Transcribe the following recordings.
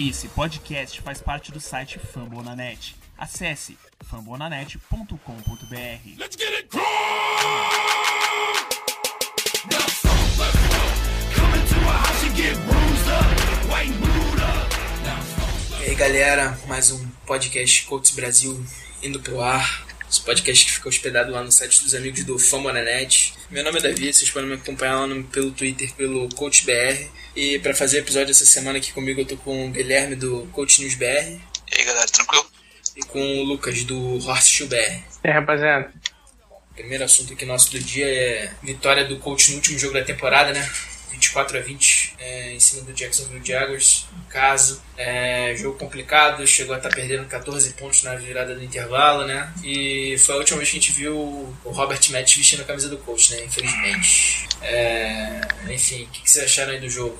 Esse podcast faz parte do site Fambonanet. Acesse fambonanet.com.br. Let's get it E aí galera, mais um podcast Coach Brasil indo pro ar. Esse podcast que fica hospedado lá no site dos amigos do Famonanet. Meu nome é Davi, vocês podem me acompanhar lá no- pelo Twitter, pelo CoachBR. E para fazer episódio essa semana aqui comigo eu tô com o Guilherme do Coach News BR E aí galera, tranquilo? e com o Lucas do Horse BR. E aí, rapaziada? O primeiro assunto aqui nosso do dia é vitória do coach no último jogo da temporada, né? 24 a 20 é, em cima do Jacksonville Jaguars, no caso. É, jogo complicado, chegou a estar perdendo 14 pontos na virada do intervalo, né? E foi a última vez que a gente viu o Robert Metz vestindo a camisa do coach, né? Infelizmente. É, enfim, o que, que vocês acharam aí do jogo?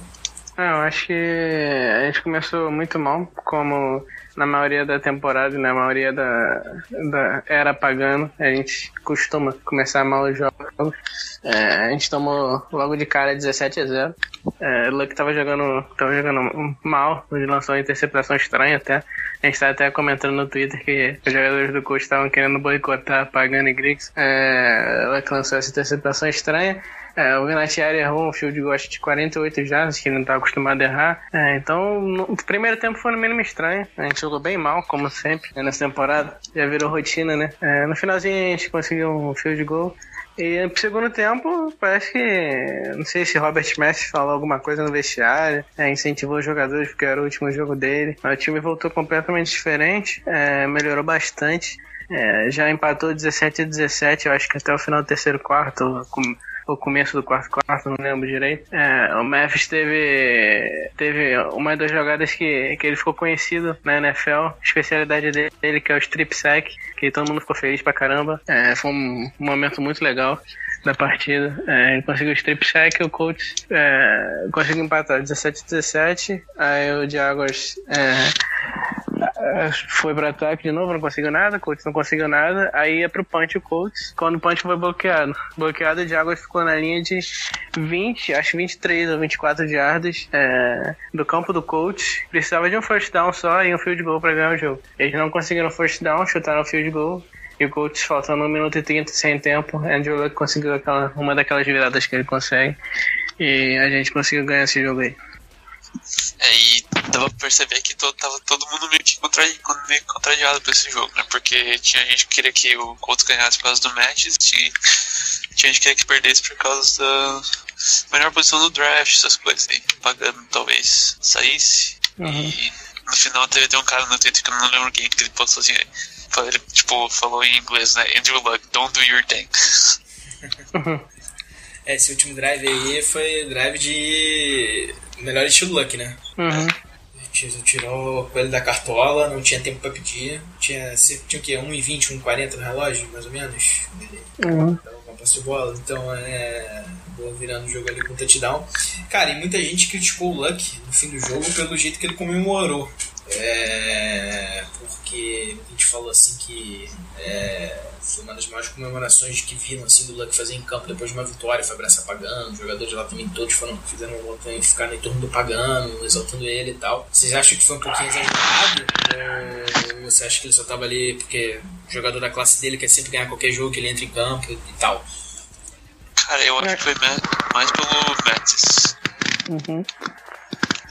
Ah, eu acho que a gente começou muito mal, como na maioria da temporada na maioria da, da era pagando, a gente costuma começar mal os jogos. É, a gente tomou logo de cara 17 a 0. É, Luck tava jogando, tava jogando mal, lançou uma interceptação estranha até. A gente tá até comentando no Twitter que os jogadores do coach estavam querendo boicotar Pagano e Griggs. É, Luck lançou essa interceptação estranha. É, o Vinatieri errou um field goal de 48 jardas, que ele não tá acostumado a errar. É, então, no o primeiro tempo foi no mínimo estranho. A gente jogou bem mal, como sempre, né, nessa temporada. Já virou rotina, né? É, no finalzinho a gente conseguiu um field goal. E no segundo tempo, parece que. Não sei se Robert Messi falou alguma coisa no vestiário, é, incentivou os jogadores porque era o último jogo dele. Mas o time voltou completamente diferente, é, melhorou bastante. É, já empatou 17 a 17, eu acho que até o final do terceiro quarto, com- ou começo do quarto quarto, não lembro direito. É, o Memphis teve, teve uma das jogadas que, que ele ficou conhecido na NFL, especialidade dele, que é o strip sack, que todo mundo ficou feliz pra caramba. É, foi um momento muito legal da partida. É, ele conseguiu o strip sack, o coach é, conseguiu empatar 17 a 17, aí o Jaguars é, foi pro ataque de novo, não conseguiu nada, coach não conseguiu nada, aí ia pro punch o coach, quando o punch foi bloqueado. Bloqueado, o Jaguars ficou na linha de 20, acho 23 ou 24 jardas é, do campo do coach. Precisava de um first down só e um field goal pra ganhar o jogo. Eles não conseguiram first down, chutaram o field goal. E o coach faltando 1 minuto e 30 sem tempo. Andrew Luck conseguiu aquela, uma daquelas viradas que ele consegue. E a gente conseguiu ganhar esse jogo aí. É, e dava pra perceber que todo, tava todo mundo meio que contrariado pra esse jogo, né? Porque tinha gente que queria que o Colts ganhasse por causa do Matches, tinha, tinha gente que queria que perdesse por causa da melhor posição do draft, essas coisas aí. Pagando talvez saísse. E no final teve, teve um cara no Twitter que eu não lembro quem, que ele postou assim. Ele, tipo, falou em inglês, né? Andrew Luck, don't do your thing. É, esse último drive aí foi drive de melhor estilo Luck, né? Uhum. Tirou- Tirou o coelho da cartola, não tinha tempo pra pedir. Tinha, tinha o quê? 1,20, 1,40 no relógio, mais ou menos? Uhum. A posse bola, então é. Acabou virando o jogo ali com touchdown. Cara, e muita gente criticou o Luck no fim do jogo pelo jeito que ele comemorou. É, falou assim que é, foi uma das maiores comemorações que viram assim, do Luck fazer em campo depois de uma vitória, foi abraçar Pagano, os jogadores lá também todos foram, fizeram um voto em ficar no entorno do Pagano, exaltando ele e tal. Vocês acham que foi um pouquinho exagerado? Ou você acha que ele só tava ali porque o jogador da classe dele quer sempre ganhar qualquer jogo que ele entra em campo e tal? Cara, eu acho que foi ma- mais pelo Mattis. Uhum.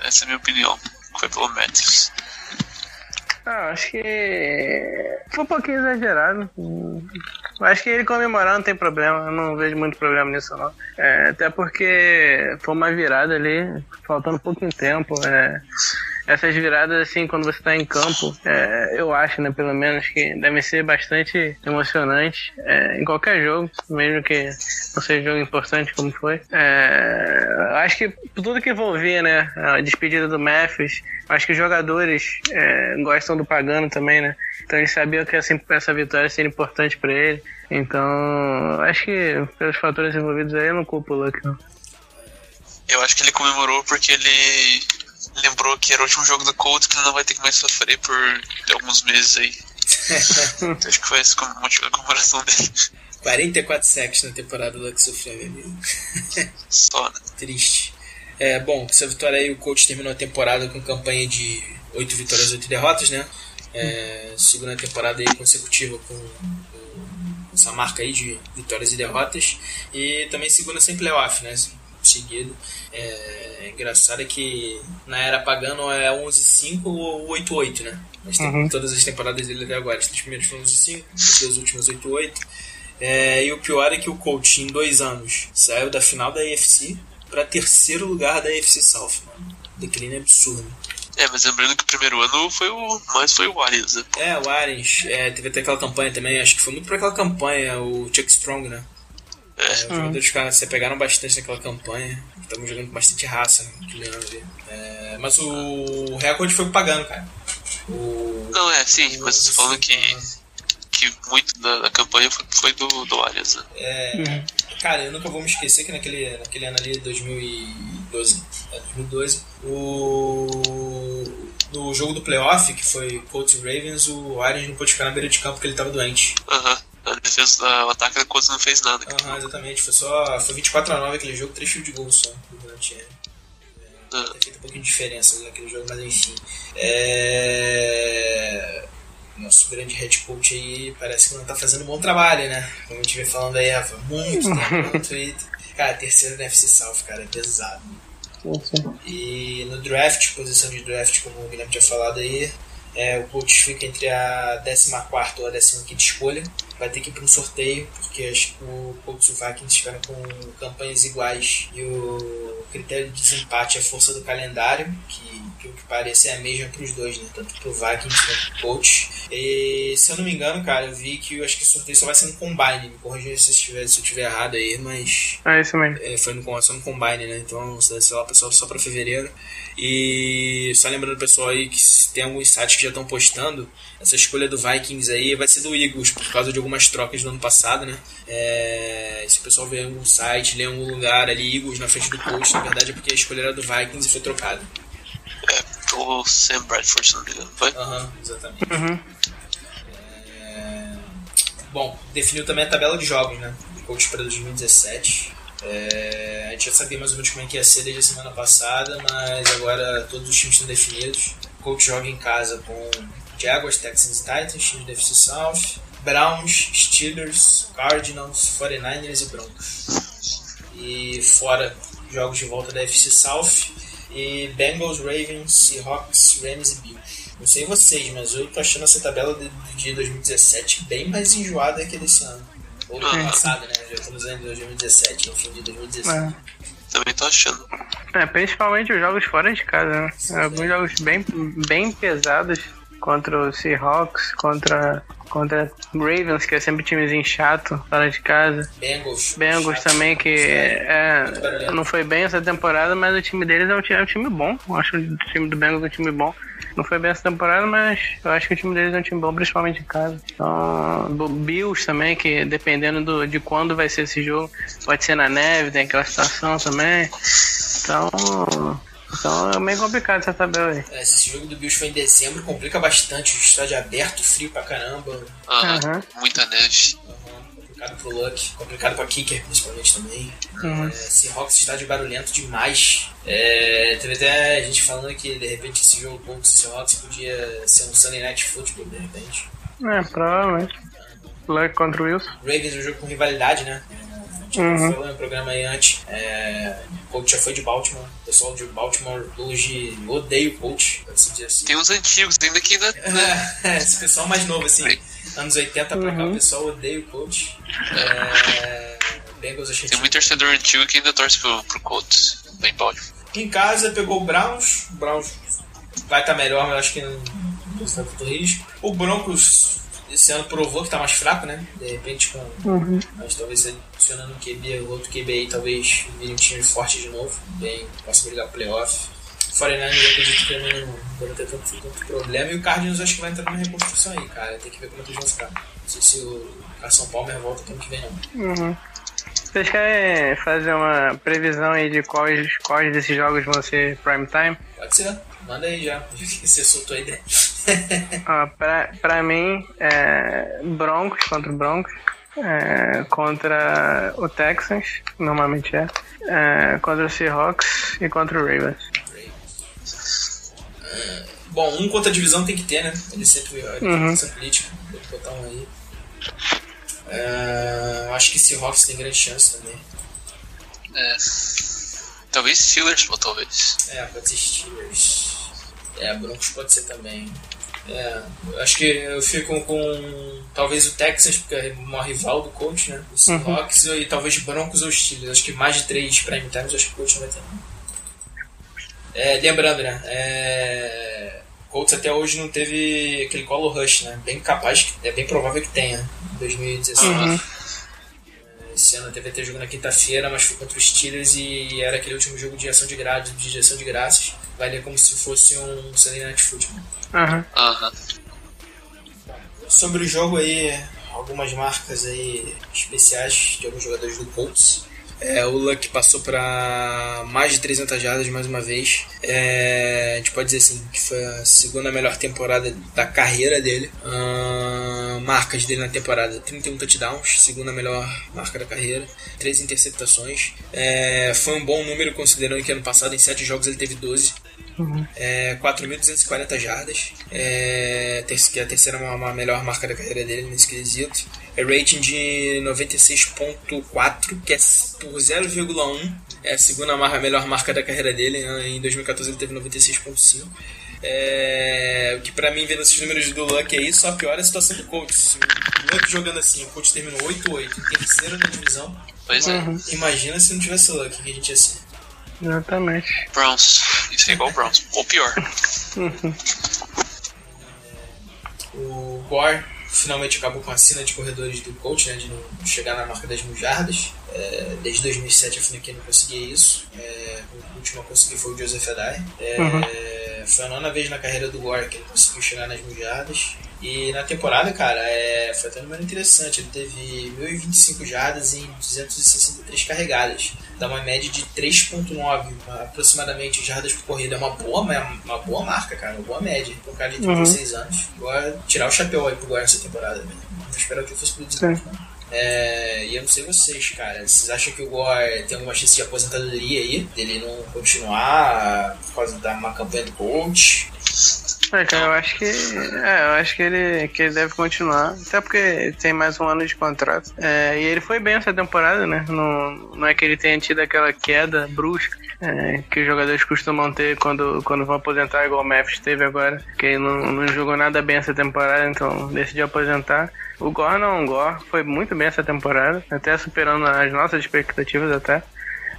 Essa é a minha opinião. Foi pelo Mattis. Ah, acho que foi um pouquinho exagerado. Acho que ele comemorar não tem problema, eu não vejo muito problema nisso não. É, até porque foi uma virada ali, faltando pouquinho tempo. É, essas viradas, assim, quando você tá em campo, é, eu acho, né, pelo menos, que devem ser bastante emocionantes é, em qualquer jogo, mesmo que não seja um jogo importante como foi. É, acho que tudo que envolvia, né, a despedida do Memphis, acho que os jogadores é, gostam do Pagano também, né? Então eles sabiam que essa, essa vitória seria importante para ele. Então, acho que pelos fatores envolvidos aí, eu não culpo o Luck, não. Eu acho que ele comemorou porque ele lembrou que era o último jogo do Colts que ele não vai ter que mais sofrer por alguns meses aí. Então, acho que foi esse o motivo da comemoração dele. 44 sacks na temporada do sofreu, meu amigo. Só, né? Triste. É, bom, essa vitória aí, o coach terminou a temporada com campanha de oito vitórias, oito derrotas, né? É, segunda temporada aí consecutiva com, com essa marca aí de vitórias e derrotas. E também segunda sem playoff, né? Seguido. É, engraçado é que na era pagano é 11-5 ou 8-8, né? Mas tem Uhum. todas as temporadas dele até agora. Os primeiros foram 11-5, as duas últimas 8-8. É, e o pior é que o coach, em dois anos, saiu da final da AFC para terceiro lugar da AFC South, mano. Declínio absurdo. É, mas lembrando que o primeiro ano foi o. mais foi o Arias, né? É, o Arians, é, teve até aquela campanha também, acho que foi muito pra aquela campanha, o Chuck Strong, né? É, os jogadores ficaram, se pegaram bastante naquela campanha, estavam jogando com bastante raça né. É, mas o recorde foi pagando, cara. O, Não, é, sim, mas tô falando que, que muito da, da campanha foi, foi do, do Arias, né? É, cara, eu nunca vou me esquecer que naquele, naquele ano ali, 2012, é, 2012, o, no jogo do playoff, que foi Colts e Ravens, o Arians não pôde ficar na beira de campo porque ele estava doente. Aham. A defesa, a- o ataque da Colts não fez nada. Aham, exatamente. Foi só. Foi 24 a 9 aquele jogo, 3 field goals só. Durante, é, Ah, ter feito um pouquinho de diferença naquele jogo, mas enfim. É... Nosso grande head coach aí parece que não tá fazendo um bom trabalho, né? Como a gente vem falando aí há muito tempo no Twitter. Cara, terceiro na FC South, cara, é pesado. Sim, sim. E no draft, posição de draft, como o Guilherme tinha falado aí, é, o coach fica entre a 14 ou a 15 escolha. Vai ter que ir para um sorteio, porque acho que o Colts e o Vikings ficaram com campanhas iguais e o critério de desempate é a força do calendário, que, que o que parece é a mesma para os dois, né? tanto para o Vikings quanto para o Colts. E se eu não me engano, cara, eu vi que eu acho que o sorteio só vai ser no Combine. Me corrija se eu estiver, se eu estiver errado aí, mas É isso mesmo. é, foi no, só no Combine, né? Então, sei lá, pessoal, só pra fevereiro. E só lembrando pessoal aí que tem alguns sites que já estão postando, essa escolha do Vikings aí vai ser do Eagles, por causa de algumas trocas do ano passado, né? É, se o pessoal ver algum site, ler algum lugar ali, Eagles na frente do post, na verdade é porque a escolha era do Vikings e foi trocada. É, o Sam Bradford, se não me engano. Foi? Aham, exatamente. Uhum. É, Bom, definiu também a tabela de jogos, né? Do coach para 2017. É, a gente já sabia mais ou menos como é que ia ser desde a semana passada, mas agora todos os times estão definidos. O coach joga em casa com Jaguars, Texans e Titans, times da FC South, Browns, Steelers, Cardinals, 49ers e Broncos. E fora jogos de volta da FC South e Bengals, Ravens, Seahawks, Rams e Bills. Não sei vocês, mas eu tô achando essa tabela de, de 2017 bem mais enjoada que a desse ano. Ou do ano passado, né? Já estamos em 2017, enfim, de 2016. É. Também tô achando. É, principalmente os jogos fora de casa, né? Alguns jogos bem, bem pesados contra o Seahawks, contra, contra Ravens, que é sempre timezinho chato, fora de casa. Bengals. Bengals chato, também, que é, barulhento. não foi bem essa temporada, mas o time deles é um, ti- é um time bom. Eu acho o time do Bengals um time bom. Não foi bem essa temporada, mas eu acho que o time deles é um time bom, principalmente em casa. Então, Bills também, que dependendo do, de quando vai ser esse jogo, pode ser na neve, tem aquela situação também. Então, então é meio complicado essa tabela aí. É, esse jogo do Bills foi em dezembro, complica bastante. O estádio aberto, frio pra caramba. Aham, Aham. muita neve. Uhum, complicado pro Luck, complicado pra Kicker, principalmente também. Uhum. É, Seahawks estádio barulhento demais. É, teve até gente falando que de repente esse jogo contra o Seahawks podia ser um Sunday Night Football, de repente. É, provavelmente. Luck contra o Wilson. Ravens é um jogo com rivalidade, né? A gente Uhum. falou no programa aí antes. É, o coach já foi de Baltimore. O pessoal de Baltimore hoje odeia o coach, pode se dizer assim. Tem uns antigos ainda que ainda. né? É, esse pessoal mais novo, assim, anos 80 pra cá, o pessoal odeia o coach. É, Bengals achei Tem muito torcedor antigo que ainda torce pro, pro Colts. Bem Baltimore. Em casa pegou o Browns. O Browns vai estar melhor, mas acho que não não está tanto risco. O Broncos esse ano provou que está mais fraco, né? De repente com. Mas talvez adicionando um QB, o outro QB aí, talvez vire um time forte de novo. Bem, possa brigar pro playoff. 49 eu acredito que também não vai ter tanto, tanto problema. E o Cardinals acho que vai entrar numa reconstrução aí, cara. Tem que ver como é que eles vão ficar. Não sei se o Carson Palmer volta pro ano que vem, não. Uhum. Vocês querem fazer uma previsão aí de quais, quais desses jogos vão ser prime time? Pode ser. Manda aí já. Você soltou a ideia. Ó, pra, pra mim, é Broncos contra o Broncos, é, contra o Texans, normalmente é, é, contra o Seahawks e contra o Ravens. Bom, um contra a divisão tem que ter, né? Ele sempre olha Uhum. essa política. Vou botar um aí. É, acho que Seahawks tem grande chance também. É. Talvez Steelers, ou talvez. É, pode ser Steelers. É, Broncos pode ser também. É, acho que eu fico com talvez o Texans, porque é o maior rival do coach, né? O Seahawks e talvez Broncos ou Steelers. Acho que mais de três prime times acho que o coach não vai ter. É, lembrando, né? É, o Colts até hoje não teve aquele colo rush, né? Bem capaz, é bem provável que tenha em 2016. Uhum. Esse ano teve até jogo na quinta-feira, mas foi contra os Steelers e era aquele último jogo de ação de graças, de ação de graças. Vai ler como se fosse um Sunday Night Football. Aham. Aham. Sobre o jogo aí, algumas marcas aí especiais de alguns jogadores do Colts. É, o Luck passou para mais de 300 jardas mais uma vez. É, a gente pode dizer assim que foi a segunda melhor temporada da carreira dele. Ahn, marcas dele na temporada: 31 touchdowns, segunda melhor marca da carreira, 3 interceptações. É, foi um bom número considerando que ano passado em 7 jogos ele teve 12. É, 4.240 jardas, é, que é a terceira ma- ma- melhor marca da carreira dele nesse quesito. É rating de 96.4, que é por 0,1, é a segunda marca, melhor marca da carreira dele. né? Em 2014 ele teve 96.5. É, o que pra mim, vendo esses números do Luck aí, só piora a situação do coach. Se o Luck jogando assim, o coach terminou 8-8, em terceiro na divisão. Pois é. Imagina se não tivesse o Luck, o que a gente ia ser. Exatamente. Browns. Isso é igual Browns. Ou pior. O Gore finalmente acabou com a cena de corredores do coach, né, de não chegar na marca das mil jardas. É, desde 2007 a franquia não conseguia isso. É, o último a conseguir foi o Joseph Adai. É, Foi a nona vez na carreira do Gore que ele conseguiu chegar nas mil jardas. E na temporada, cara, é, foi até um número interessante. Ele teve 1.025 jardas em 263 carregadas. Dá uma média de 3.9 aproximadamente jardas por corrida. É uma boa, uma boa marca, cara. Uma boa média. Por cara de 36 anos. Agora, tirar o chapéu aí pro Gore nessa temporada. Né? Não esperava que ele fosse pro 19. não. É, e eu não sei vocês, cara. Vocês acham que o Gore tem alguma chance de aposentadoria aí? Dele não continuar por causa da má campanha do coach? É, cara, eu acho que. É, eu acho que ele, que ele deve continuar. Até porque tem mais um ano de contrato. É, e ele foi bem essa temporada, né? Não, não é que ele tenha tido aquela queda brusca é, que os jogadores costumam ter quando, quando vão aposentar, igual o Memphis teve agora. Que ele não, não jogou nada bem essa temporada, então decidiu aposentar. O Gore não, o Gore foi muito bem essa temporada, até superando as nossas expectativas até.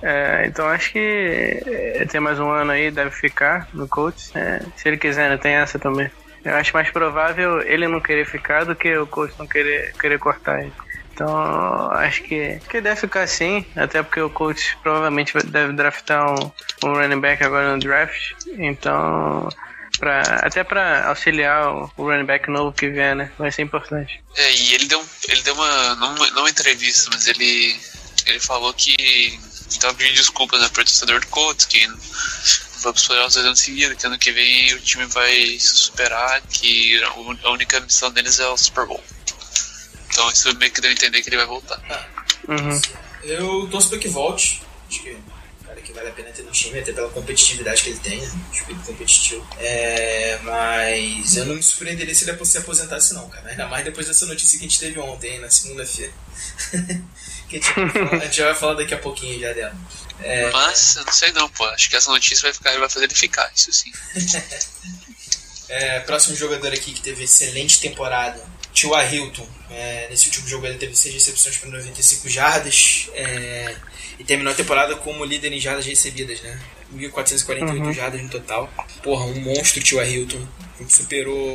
É, então acho que é, tem mais um ano aí, deve ficar no Colts. É, se ele quiser, né, tem essa também. Eu acho mais provável ele não querer ficar do que o Colts não querer, querer cortar ele. Então acho que, que deve ficar sim, até porque o Colts provavelmente deve draftar um, um running back agora no draft. Então, pra, até pra auxiliar o, o running back novo que vier, né? Vai ser importante. É, e ele deu, ele deu uma. Não, não uma entrevista, mas ele. Ele falou que tava pedindo desculpas né, pro torcedor do Colts, que não vai pros playoffs dois anos seguidos, que ano que vem o time vai se superar, que a única missão deles é o Super Bowl. Então isso meio que deu a entender que ele vai voltar. Uhum. Eu torço pra que volte. Acho que cara que vale a pena ter no time, até pela competitividade que ele tem, né? Espírito competitivo. É, mas eu não me surpreenderia se ele se aposentasse, não, cara. Ainda mais depois dessa notícia que a gente teve ontem, na segunda-feira. que a gente, vai falar- a gente já vai falar daqui a pouquinho já dela. É, Mas eu não sei não, pô. Acho que essa notícia vai ficar, vai fazer ele ficar, isso sim. É, próximo jogador aqui que teve excelente temporada, Tua Hilton. É, nesse último jogo ele teve 6 recepções para 95 jardas é, e terminou a temporada como líder em jardas recebidas, né? 1.448 jardas no total. Porra, um monstro Tua Hilton. Superou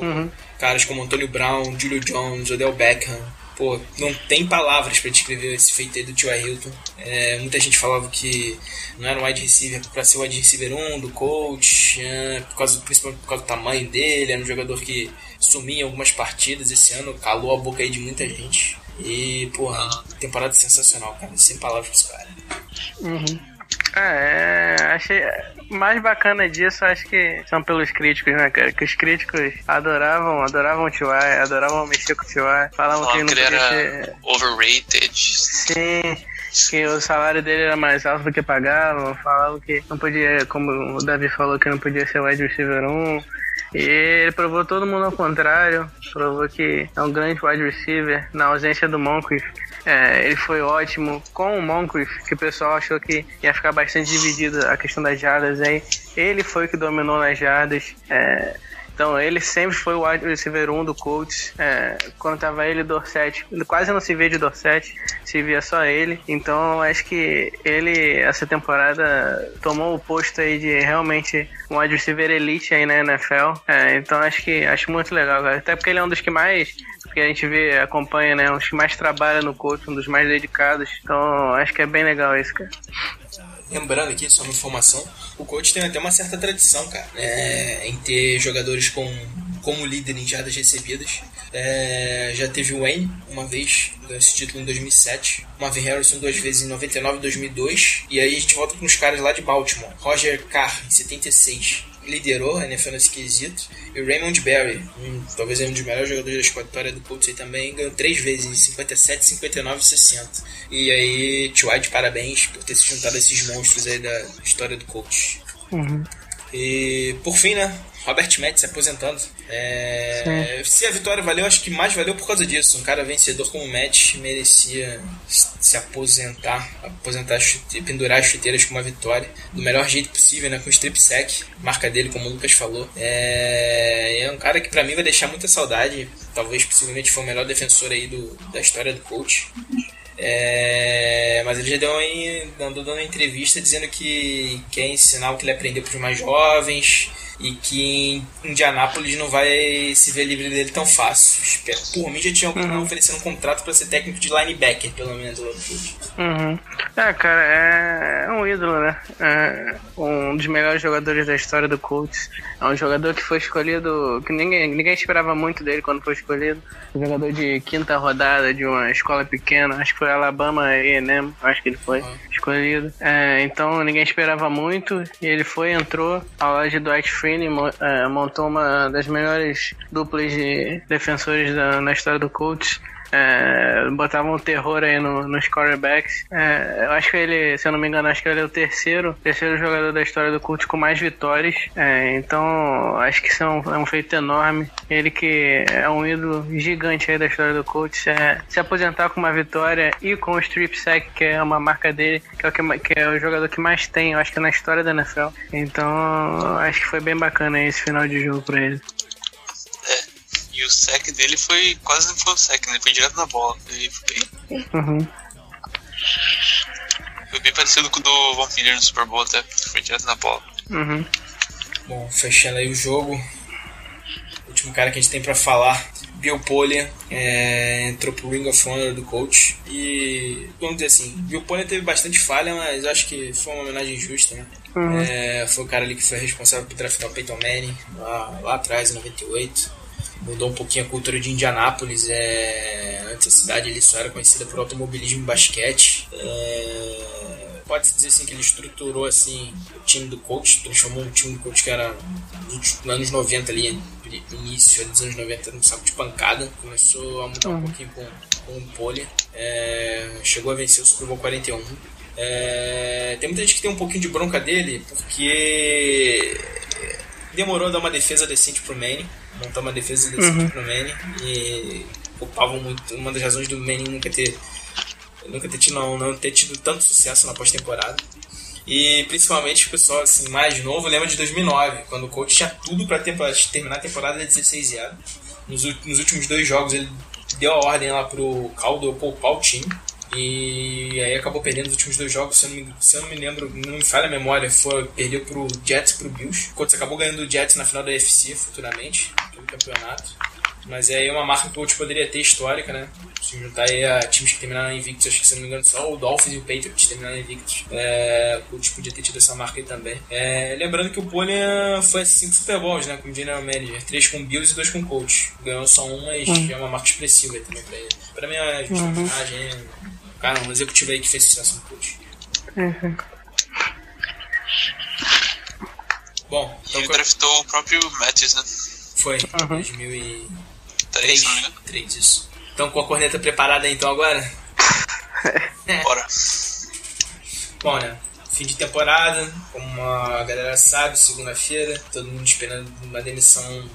caras como Antônio Brown, Julio Jones, Odell Beckham. Pô, não tem palavras para descrever esse feito aí do Tua Hilton. É, muita gente falava que não era um wide receiver para ser o wide receiver 1 do coach, é, por causa, principalmente por causa do tamanho dele. Era um jogador que sumia em algumas partidas esse ano, calou a boca aí de muita gente. E, porra, temporada sensacional, cara. Sem palavras cara. É, achei mais bacana disso, acho que são pelos críticos, né, cara? Que os críticos adoravam, adoravam o T.Y., adoravam mexer com o T.Y., falavam que que ele era ser... overrated. Sim, que o salário dele era mais alto do que pagavam, falavam que não podia, como o Davi falou, que não podia ser wide receiver 1. E ele provou todo mundo ao contrário, provou que é um grande wide receiver na ausência do Moncrief. É, ele foi ótimo com o Moncrief, que o pessoal achou que ia ficar bastante dividido a questão das jardas aí. Ele foi que dominou nas jardas. É, então ele sempre foi o wide receiver 1 do Colts. É, quando tava ele e Dorset, quase não se vê de Dorset, se via só ele. Então acho que ele, essa temporada, tomou o posto aí de realmente um wide receiver elite aí na NFL. É, então acho que acho muito legal, cara. Até porque ele é um dos que mais que a gente vê, acompanha, né? Dos que mais trabalha no coach, um dos mais dedicados. Então acho que é bem legal isso, cara. Lembrando aqui, só uma informação, o coach tem até uma certa tradição, cara, é, em ter jogadores com, como líder em jardas recebidas. É, já teve o Wayne uma vez, ganhou esse título em 2007. Marvin Harrison duas vezes em 99 e 2002. E aí a gente volta com os caras lá de Baltimore. Roger Carr, em 76 liderou a NFL nesse quesito. E o Raymond Berry, um, talvez um dos melhores jogadores da história do Colts aí também, ganhou três vezes, em 57, 59 e 60. E aí, Tio White, parabéns por ter se juntado a esses monstros aí da história do Colts. Uhum. E por fim, né? Robert Metz se aposentando. É, se a vitória valeu, acho que mais valeu por causa disso. Um cara vencedor como o Metz merecia se aposentar, aposentar e pendurar as chuteiras com uma vitória do melhor jeito possível, né? Com strip sack, marca dele, como o Lucas falou. É, é um cara que para mim vai deixar muita saudade. Talvez possivelmente foi o melhor defensor aí do, da história do coach. É, mas ele já deu uma, andou dando uma entrevista dizendo que quer ensinar o que ele aprendeu para os mais jovens e que em Indianápolis não vai se ver livre dele tão fácil. Espero. Por mim já tinha uhum. oferecendo um contrato para ser técnico de linebacker, pelo menos. Uhum. É, cara, é, é um ídolo, né? É um dos melhores jogadores da história do Colts. É um jogador que foi escolhido, que ninguém, ninguém esperava muito dele quando foi escolhido. Um jogador de quinta rodada de uma escola pequena, acho que foi Alabama A&M, acho que ele foi uhum. escolhido. É, então ninguém esperava muito e ele foi, entrou ao lado de Dwight Freeney, montou uma das melhores duplas de defensores da, na história do Colts é, botavam um terror aí no, nos quarterbacks. É, eu acho que ele, se eu não me engano, acho que ele é o terceiro, terceiro jogador da história do Cult com mais vitórias. É, então, acho que isso é um, é um, feito enorme. Ele que é um ídolo gigante aí da história do Cult, é, se aposentar com uma vitória e com o strip sack, que é uma marca dele, que é o, que, que é o jogador que mais tem, eu acho que na história da NFL. Então, acho que foi bem bacana esse final de jogo para ele. E o sec dele foi. Quase não foi um sec, né? Foi direto na bola. Foi bem. Uhum. Foi bem parecido com o do Von Miller no Super Bowl até. Foi direto na bola. Uhum. Bom, fechando aí o jogo. O último cara que a gente tem pra falar. Bill Polian é, entrou pro Ring of Honor do coach. E vamos dizer assim, Bill Polian teve bastante falha, mas acho que foi uma homenagem justa, né? Uhum. É, foi o cara ali que foi responsável por draftar o Peyton Manning lá, lá atrás, em 98 mudou um pouquinho a cultura de Indianápolis. É, antes a cidade ele só era conhecida por automobilismo e basquete. É, Pode-se dizer assim que ele estruturou assim o time do coach, transformou um time do coach que era dos anos 90 ali, início dos anos 90, no saco de pancada. Começou a mudar um pouquinho com, com o pole. É, chegou a vencer o Super Bowl 41. É, tem muita gente que tem um pouquinho de bronca dele porque demorou a dar uma defesa decente pro Manning montar uma defesa uhum. pro Manning e culpavam muito. Uma das razões do Manning nunca ter nunca ter tido, não, não ter tido tanto sucesso na pós-temporada. E principalmente o pessoal assim, mais novo lembra de 2009, quando o coach tinha tudo para terminar a temporada 16 0 nos, nos últimos dois jogos ele deu a ordem lá pro Caldwell poupar o time. E aí acabou perdendo os últimos dois jogos, se eu não me, se eu não me lembro, não me falha a memória, foi, perdeu pro Jets pro Bills. O Colts acabou ganhando o Jets na final da UFC futuramente, no campeonato. Mas é aí uma marca que o Colts poderia ter histórica, né? Se juntar aí a times que terminaram invictos, acho que se não me engano só o Dolphins e o Patriots terminaram invictos. É, o Colts podia ter tido essa marca aí também. É, lembrando que o Polian foi cinco Super Bowls, né? Como General Manager. Três com Bills e dois com Colts. Ganhou só um, mas uhum. é uma marca expressiva aí também pra ele. Pra mim é uma uhum. Cara, um executivo aí que fez sucesso no coach. Uhum. Bom, então. E draftou o próprio Matthews, né? Foi, uhum. 2003. 3, isso. Então com a corneta preparada então agora? Bora. Bom, né? fim de temporada, como a galera sabe, segunda-feira, todo mundo esperando uma demissão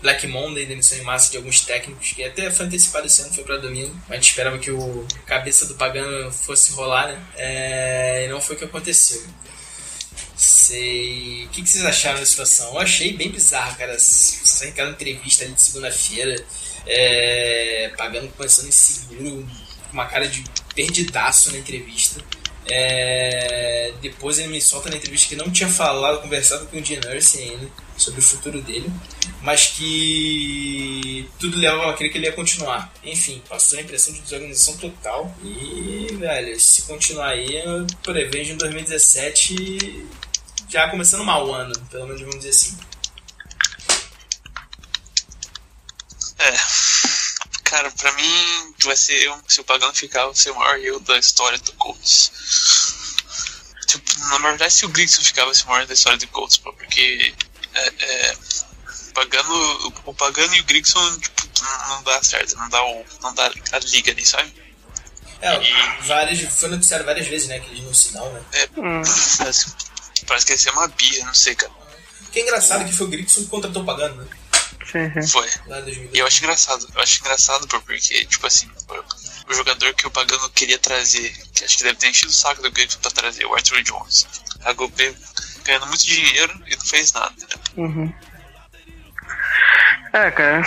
Black Monday, demissão em massa de alguns técnicos, que até foi antecipado esse ano, foi para domingo. A gente esperava que o cabeça do Pagano fosse rolar, né? É, e não foi o que aconteceu. Sei. O que, que vocês acharam da situação? Eu achei bem bizarro, cara. Sem aquela entrevista ali de segunda-feira, é, Pagano começando inseguro, com uma cara de perdidaço na entrevista. É, depois ele me solta na entrevista que não tinha falado, conversado com o Dean Nurse ainda sobre o futuro dele, mas que tudo levava a crer que ele ia continuar. Enfim, passou a impressão de desorganização total. E, velho, se continuar aí, eu prevejo em 2017 já começando mal o ano, pelo menos vamos dizer assim. É. Cara, pra mim vai ser um, se o Pagano ficar, vai ser o maior erro da história do Colts. Tipo, na verdade, se o Grigson ficar, vai ser o maior da história do Colts, pô, porque é, é, Pagano, o Pagano e o Grigson tipo, não, não dá certo, não dá, o, não dá a liga ali, sabe? É, E- várias, foi noticiado várias vezes, né, que eles não se dão, né. É, parece, parece que ia ser uma birra, não sei, cara. O que é engraçado é que foi o Grigson que contratou pagando, né, Sim, sim. Foi. lá em 2002. E eu acho engraçado, eu acho engraçado porque, tipo assim, o, o jogador que o Pagano queria trazer, que acho que deve ter enchido o saco do Grigson pra trazer, o Arthur Jones. Acabou pe- ganhando muito dinheiro e não fez nada, né? Uhum. É, cara.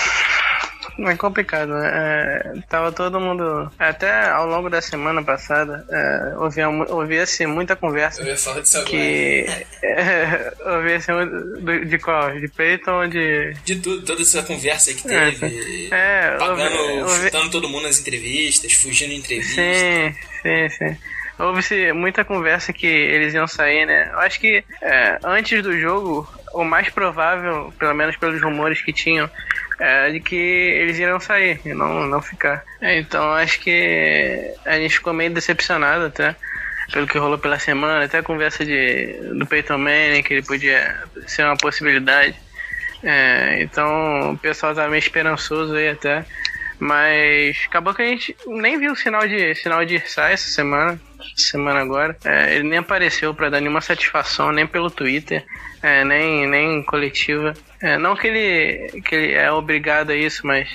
É complicado, né? É, tava todo mundo. Até ao longo da semana passada, é, ouvia, ouvia-se muita conversa Eu ia falar disso agora. que. É, ouvia-se muito- do- de qual? De Peyton ou de. De tudo, toda essa conversa aí que É, teve. é, pagando, ouvi- ouvi- chutando todo mundo nas entrevistas, fugindo em entrevistas. Sim, sim, sim. Houve-se muita conversa que eles iam sair, né? Eu acho que é, antes do jogo, o mais provável, pelo menos pelos rumores que tinham, é de que eles iriam sair e não, não ficar. É, Então acho que a gente ficou meio decepcionado até pelo que rolou pela semana, até a conversa de, do Peyton Manning, que ele podia ser uma possibilidade. É, então o pessoal tá meio esperançoso aí até. Mas acabou que a gente nem viu sinal de sinal de Irsay essa semana, semana agora. É, ele nem apareceu para dar nenhuma satisfação, nem pelo Twitter, é, nem, nem coletiva. É, não que ele, que ele é obrigado a isso, mas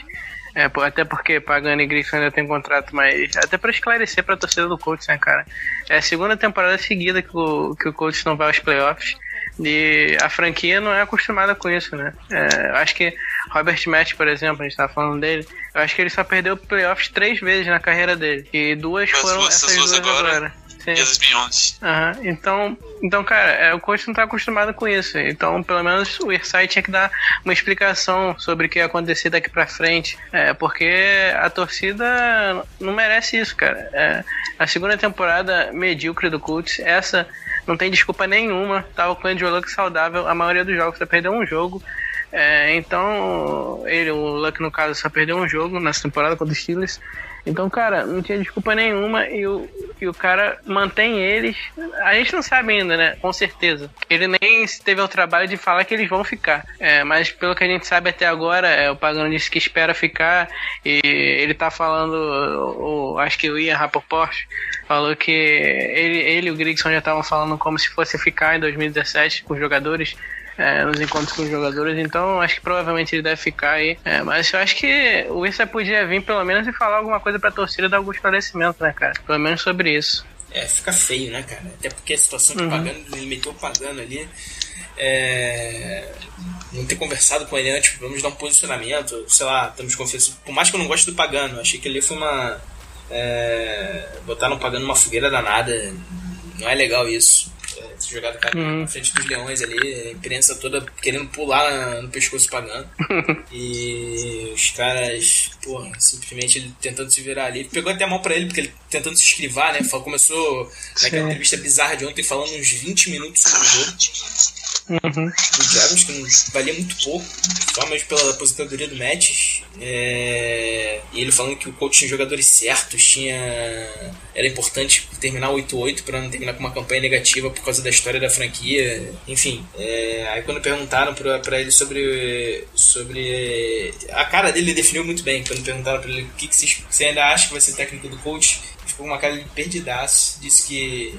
é, até porque Pagano e Grayson ainda tem contrato, mas até para esclarecer pra torcida do Colts, né, cara? É a segunda temporada seguida que o, que o Colts não vai aos playoffs. E a franquia não é acostumada com isso, né? É, eu acho que Robert Matt, por exemplo, a gente tava falando dele, eu acho que ele só perdeu playoffs três vezes na carreira dele. E duas As foram duas- essas duas agora. agora. Sim. E a 2011. Aham, Então, então, cara, é, o coach não tá acostumado com isso. Então, pelo menos o Irsay tinha que dar uma explicação sobre o que ia acontecer daqui pra frente. É, porque a torcida não merece isso, cara. É, a segunda temporada medíocre do Colts, essa não tem desculpa nenhuma. Tava com o Andrew Luck saudável, a maioria dos jogos só perdeu um jogo. É, então, ele, o Luck no caso, só perdeu um jogo nessa temporada contra os Steelers. Então, cara, não tinha desculpa nenhuma e o, e o cara mantém eles. A gente não sabe ainda, né? Com certeza. Ele nem teve o trabalho de falar que eles vão ficar. É, mas pelo que a gente sabe até agora, é, o Pagano disse que espera ficar e ele tá falando, o, acho que o Ian Rapoport falou que ele, ele e o Grigson já estavam falando como se fosse ficar em 2017 com os jogadores é, nos encontros com os jogadores, então acho que provavelmente ele deve ficar aí. É, mas eu acho que o Issa podia vir pelo menos e falar alguma coisa pra torcida dar algum esclarecimento, né, cara? Pelo menos sobre isso. É, fica feio, né, cara? Até porque a situação que pagando, ele meteu pagando ali. É, não ter conversado com ele antes, vamos dar um posicionamento, sei lá, estamos confiança. Por mais que eu não goste do pagano, achei que ali foi uma. É, botar no pagano uma fogueira danada. Não é legal isso. O cara na frente dos leões ali, a imprensa toda querendo pular no pescoço pagando. e os caras, porra, simplesmente ele tentando se virar ali. Pegou até a mão pra ele, porque ele tentando se esquivar, né? Começou naquela Sim. entrevista bizarra de ontem falando uns 20 minutos sobre o jogo Uhum. do Dragons, que não valia muito pouco, só mesmo pela aposentadoria do Matches. É, E ele falando que o coach tinha jogadores certos, tinha. Era importante terminar 8-8 para não terminar com uma campanha negativa por causa da história da franquia. Enfim, é, aí quando perguntaram pra ele sobre. sobre. A cara dele ele definiu muito bem. Quando perguntaram pra ele o que, que você, ainda acha que vai ser técnico do coach, ficou com uma cara de perdidaço. Disse que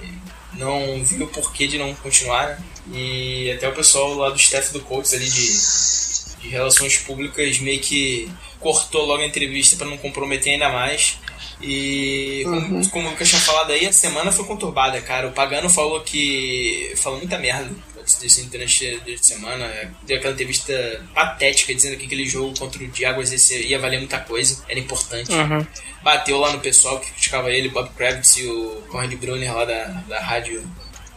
não viu o porquê de não continuar, né? E até o pessoal lá do staff do Colts ali de, de relações públicas meio que cortou logo a entrevista para não comprometer ainda mais. E como, como o Lucas tinha falado aí, a semana foi conturbada, cara. O Pagano falou que. falou muita merda desse durante a semana. Deu aquela entrevista patética dizendo que aquele jogo contra o esse ia valer muita coisa, era importante. Uhum. Bateu lá no pessoal que criticava ele, Bob Kravitz e o Conrad Brunner lá da, da rádio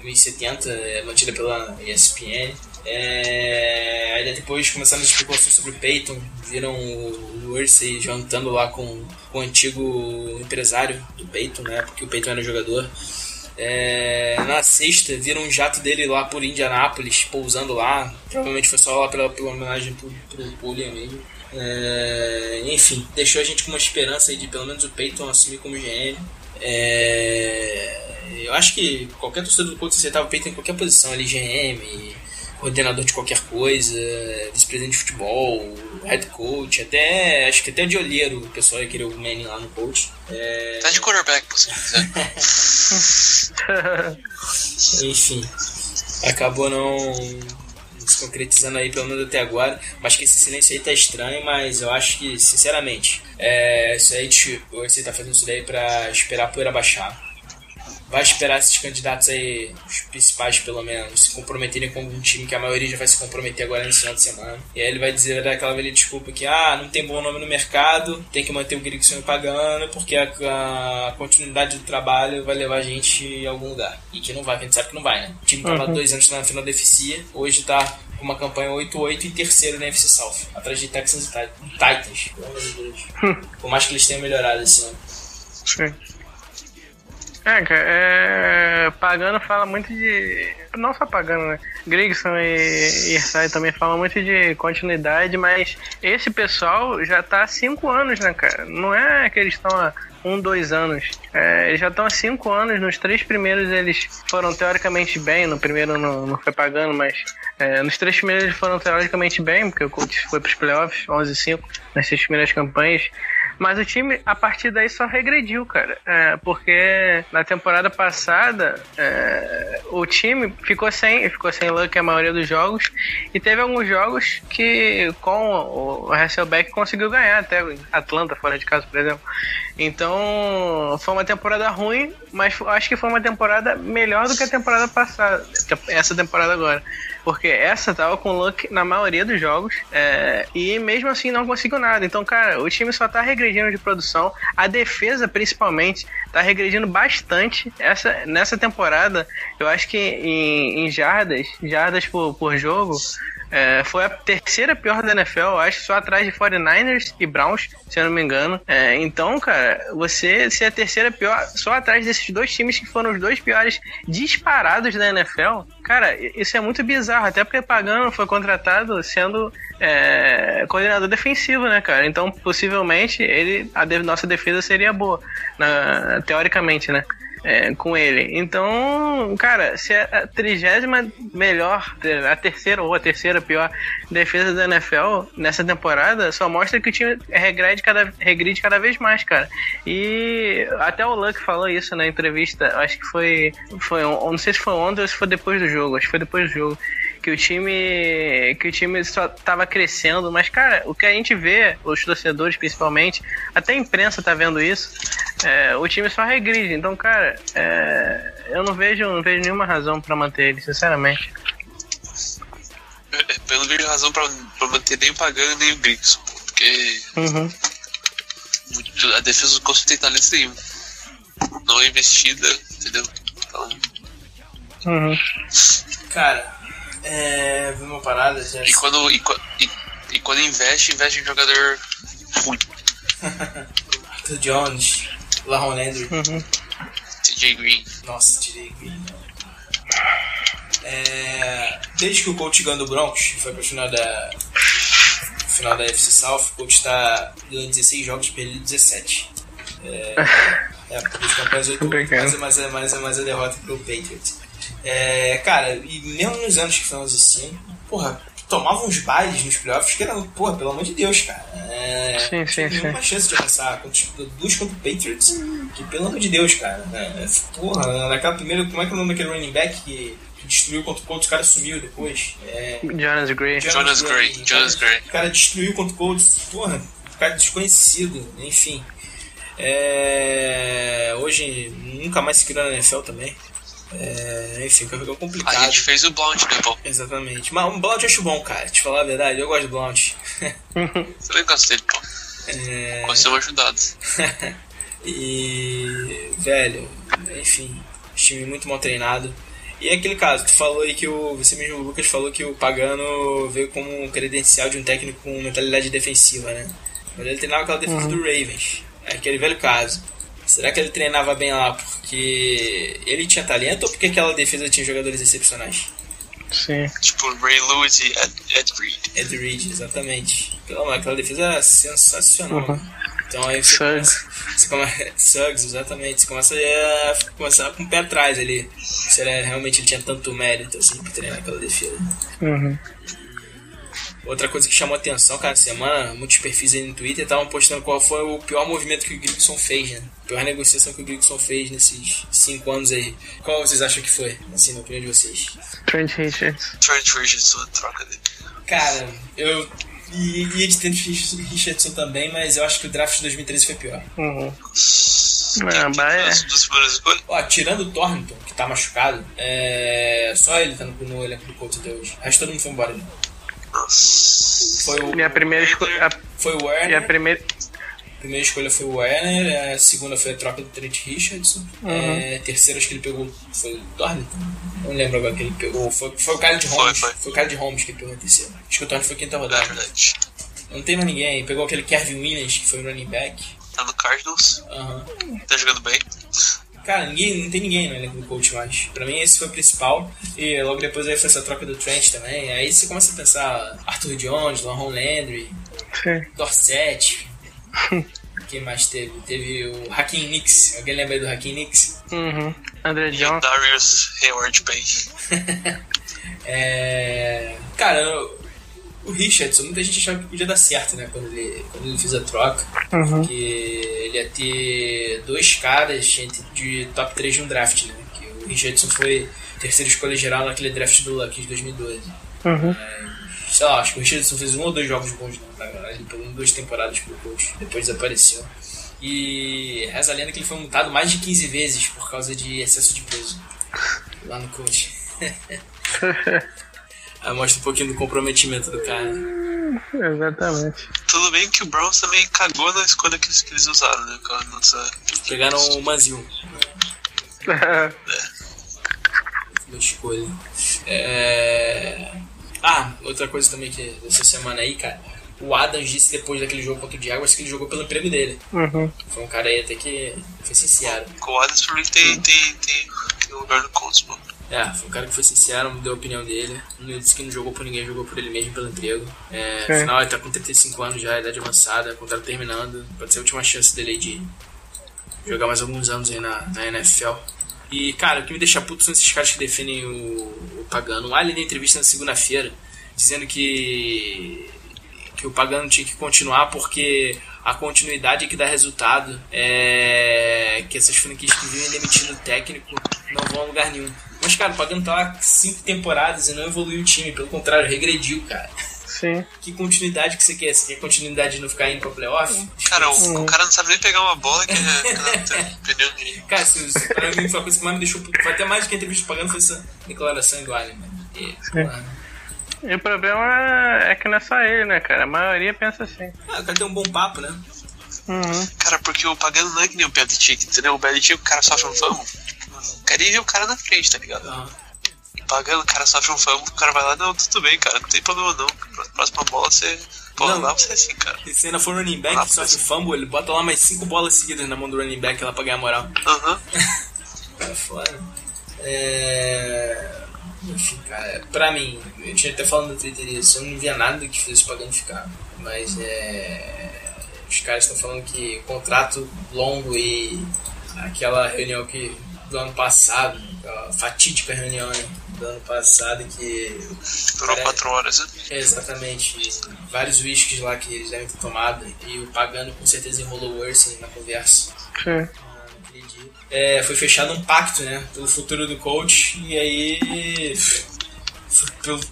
1070, é, mantida pela ESPN. É, aí depois começaram as especulações sobre o Peyton, viram o Ursay jantando lá com, com o antigo empresário do Peyton, né? Porque o Peyton era jogador. É, na sexta, viram um jato dele lá por Indianápolis, pousando lá. Provavelmente foi só lá pela, pela homenagem pro, pro Pulliam mesmo. É, enfim, deixou a gente com uma esperança de pelo menos o Peyton assumir como GM. É, eu acho que qualquer torcedor do Colts aceitava o Peyton em qualquer posição ali, GM, coordenador de qualquer coisa, vice-presidente de futebol, head coach, até acho que até de olheiro o pessoal ia querer o Manning lá no coach. É, Tá de quarterback, se você quiser. enfim, acabou não se concretizando aí pelo menos até agora. Mas que esse silêncio aí tá estranho, mas eu acho que, sinceramente, é, isso aí, você tá fazendo isso daí pra esperar a poeira baixar. Vai esperar esses candidatos aí, os principais pelo menos, se comprometerem com algum time que a maioria já vai se comprometer agora nesse final de semana. E aí ele vai dizer, vai dar aquela velha desculpa que, ah, não tem bom nome no mercado, tem que manter o Grigson pagando, porque a, a continuidade do trabalho vai levar a gente a algum lugar. E que não vai, que a gente sabe que não vai, né? O time tava há dois anos na final da FC, hoje tá com uma campanha 8-8 e terceiro na FC South, atrás de Texans e Tit- Titans. Pelo amor de Deus. Por mais que eles tenham melhorado esse ano. Sim. É, cara, é... Pagano fala muito de. Não só Pagano, né? Grigson e Irsay também falam muito de continuidade, mas esse pessoal já tá há cinco anos, né, cara? Não é que eles estão há um, dois anos. É, eles já estão há cinco anos. Nos três primeiros eles foram teoricamente bem. No primeiro não, não foi pagando, mas é, nos três primeiros eles foram teoricamente bem, porque o Colts foi pros playoffs, 11-5, nas três primeiras campanhas. Mas o time, a partir daí, só regrediu, cara. É, porque na temporada passada, é, o time ficou sem, ficou sem luck a maioria dos jogos. E teve alguns jogos que, com o Hasselbeck, conseguiu ganhar, até Atlanta fora de casa, por exemplo. Então, foi uma temporada ruim, mas acho que foi uma temporada melhor do que a temporada passada, que essa temporada agora. Porque essa tava com luck na maioria dos jogos é, e mesmo assim não conseguiu nada. Então, cara, o time só tá regredindo de produção. A defesa, principalmente, tá regredindo bastante. Essa, nessa temporada, eu acho que em, em jardas, jardas por, por jogo, é, foi a terceira pior da NFL, acho, só atrás de 49ers e Browns, se eu não me engano. É, então, cara, você ser a terceira pior, só atrás desses dois times que foram os dois piores disparados da NFL, cara, isso é muito bizarro, até porque Pagano foi contratado sendo é, coordenador defensivo, né, cara? Então, possivelmente, ele, a nossa defesa seria boa, na- teoricamente, né? É, com ele. Então, cara, se é a trigésima melhor, a terceira ou a terceira pior defesa da NFL nessa temporada, só mostra que o time regride cada, regride cada vez mais, cara. E até o Luck falou isso na entrevista, acho que foi, foi não sei se foi ontem ou se foi depois do jogo, acho que foi depois do jogo que o time que o time só tava crescendo, mas cara, o que a gente vê, os torcedores principalmente, até a imprensa tá vendo isso, é, o time só regride. Então, cara, é, eu não vejo, não vejo nenhuma razão pra manter ele, sinceramente. Eu eu não vejo razão pra, pra manter nem o Pagano nem o Grigson. Porque Uhum. a defesa não consegue ter talento nenhum. Não é investida, entendeu? Então, Uhum. Cara, é. Vi uma parada. Já... e, quando, e, e, e quando investe, investe em jogador ruim. Arthur Jones, Lahon Landry. Uhum. TJ Green. Nossa, tirei Green. É, desde que o coach ganhou do Broncos foi pro final da final da FC South, o coach tá ganhando 16 jogos, perdendo 17. É, é duas campanhas 8 Obrigado. mas, é- mas, é- mas, é- a derrota pro Patriots. É, cara, e mesmo nos anos que ficamos assim, porra, tomava uns bailes nos playoffs que eram, porra, pelo amor de Deus, cara. É, Sim, sim, sim. nenhuma chance de avançar contra os duas contra o Patriots. Que pelo amor de Deus, cara. É, porra, naquela primeira. Como é que é o nome daquele running back que, destruiu contra o Colts? O cara sumiu depois. É, Jonas Gray. Jonas Gray, o Jonas cara- Gray. O cara destruiu contra o Colts. Porra, o cara desconhecido, enfim. É, hoje nunca mais se criou na NFL também. É, enfim, ficou A complicado. gente fez o Blount, né, pô? Exatamente. Mas o Blount eu acho bom, cara. Te falar a verdade, eu gosto do Blount. Eu nem gosto dele, pô. É, Pode ser um ajudado. e. Velho, enfim, time muito mal treinado. E é aquele caso, tu falou aí que o. Você mesmo, o Lucas, falou que o Pagano veio como um credencial de um técnico com mentalidade defensiva, né? Mas ele treinava aquela defesa do Ravens. É aquele velho caso. Será que ele treinava bem lá porque ele tinha talento ou porque aquela defesa tinha jogadores excepcionais? Sim. Tipo, Ray Lewis e Ed, Ed Reed. Ed Reed, exatamente. Pelo amor, aquela defesa é sensacional. Uhum. Então aí você Suggs. começa, você come- Suggs, exatamente. Você começa a começar com o pé atrás ali. Se ele, realmente ele tinha tanto mérito assim pra treinar aquela defesa. Uhum. Outra coisa que chamou atenção, cara, essa semana, muitos perfis aí no Twitter estavam postando qual foi o pior movimento que o Grigson fez, né? A pior negociação que o Grigson fez nesses cinco anos aí. Qual vocês acham que foi, assim, na opinião de vocês? Trent Richards. Trent Richardson, troca dele. Cara, eu ia de Trent Richardson também, mas eu acho que o draft de 2013 foi pior. Uhum. Não, duas primeiras escolhas? Ó, tirando o Thornton, que tá machucado, é... só ele tá no, no elenco do Colts até hoje. O resto todo mundo foi embora. Né? Foi o, Minha primeira escolha. foi o a Werner, primeira. a primeira escolha foi o Werner, a segunda foi a troca do Trent Richardson, é, a terceira acho que ele pegou foi o Thornton. Não lembro agora que ele pegou. Foi, foi o cara de Foi, Holmes. foi. Foi, o cara de Holmes que ele pegou a terceira. Acho que o Thornton foi quinta É rodada. verdade. Não tem mais ninguém. Pegou aquele Kevin Williams, que foi o running back. Tá no Cardinals. Aham. Tá jogando bem. Cara, ninguém, não tem ninguém no elenco do coach mais. Pra mim esse foi o principal. E logo depois aí foi essa troca do Trent também. Aí você começa a pensar Arthur Jones, Lon Landry, Sim. Dorset. Quem mais teve? Teve o Hakim Nix. Alguém lembra aí do Hakim Nix? Uhum. André John. Darius Hayward bem. É... Cara, o- o Richardson, muita gente achava que podia dar certo, né? Quando ele, quando ele fez a troca. Uhum. Que ele ia ter dois caras entre, de top 3 de um draft, né? Que o Richardson foi terceira escolha geral naquele draft do Luck de 2012. Uhum. Sei lá, acho que o Richardson fez um ou dois jogos bons na verdade, ele pegou duas temporadas pro coach, depois desapareceu. E reza a lenda que ele foi multado mais de 15 vezes por causa de excesso de peso lá no coach. Aí mostra um pouquinho do comprometimento do cara. Exatamente. Tudo bem que o Browns também cagou na escolha que eles, que eles usaram, né? Nossa... Pegaram o Manzil. Uma escolha. É... Ah, outra coisa também que dessa semana aí, cara. O Adams disse depois daquele jogo contra o Jaguars que ele jogou pelo emprego dele. uhum. Foi um cara aí até que foi sincero. Com o Adams, pra mim, tem, tem, tem, tem lugar no Colts, mano. É, foi um cara que foi sincero, deu a opinião dele. Não disse que não jogou por ninguém, jogou por ele mesmo, pelo emprego. É, Sim. afinal, ele tá com 35 anos já, idade avançada, contrato terminando. Pode ser a última chance dele aí de jogar mais alguns anos aí na, na NFL. E, cara, o que me deixa puto são esses caras que defendem o, o Pagano. O Ali na entrevista na segunda-feira, dizendo que, que o Pagano tinha que continuar porque a continuidade é que dá resultado. É que essas franquias que vivem demitindo o técnico não vão a lugar nenhum. Mas, cara, o Pagano tá lá cinco temporadas e não evoluiu o time. Pelo contrário, regrediu, cara. Sim. Que continuidade que você quer? Você quer continuidade de não ficar indo pra playoff? Cara, o, o cara não sabe nem pegar uma bola que é, não tem. Cara, se, se- pra mim foi a coisa que mais me deixou. Foi até mais do que a entrevista pagando foi essa declaração do Alien, mano. E, E o problema é que não é só ele, né, cara? A maioria pensa assim. Ah, o cara tem um bom papo, né? Uhum. Cara, porque o Pagano não é que nem o Belichick, entendeu? O Belichick, o cara sofre um famo. Queria ver o cara na frente, tá ligado? Aham. Pagando, o cara sofre um famo, o cara vai lá, não, tudo bem, cara, não tem problema não. Próxima bola você. Pô, Não. lá você é assim, cara. E se ainda for running back, Ah, que sofre fumble, ele bota lá mais cinco bolas seguidas na mão do running back lá pra ganhar moral. Aham. Cara, fora. É... Enfim, cara, pra mim, eu tinha até falado no Twitter isso, eu não via nada que o Pagano ficar. Mas é. Os caras estão falando que contrato longo e aquela reunião que do ano passado, aquela fatídica reunião né, do ano passado que. Durou Cara, quatro horas, né? É, exatamente. Vários whiskies lá que eles devem ter tomado. E o Pagano com certeza enrolou o Ursen na conversa. Sim. Ah. É, foi fechado um pacto, né? Pelo futuro do coach. E aí.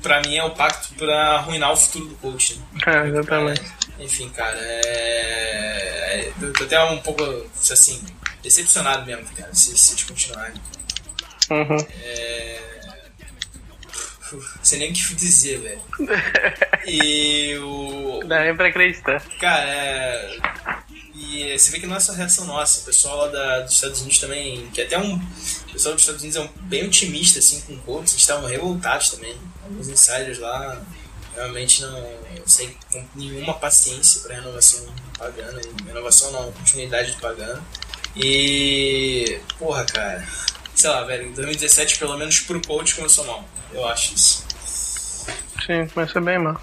Pra mim é o pacto pra arruinar o futuro do coach. Né? É, exatamente. Enfim, cara, é. é- Eu tô até um pouco, assim, decepcionado mesmo, cara, se, se eles continuarem. Uhum. É. Não sei nem o que dizer, velho. E o. Dá nem pra acreditar. Cara, é. E você vê que não é só reação nossa, o pessoal lá da, dos Estados Unidos também, que até um. O pessoal dos Estados Unidos é um, bem otimista assim com o Colts, eles estavam revoltados também. Alguns insiders lá realmente não sem nenhuma paciência para renovação pagana, renovação não, continuidade do pagano. E. Porra, cara. Sei lá, velho, em 2017 pelo menos pro coach começou mal. Eu acho isso. Sim, começou bem mal.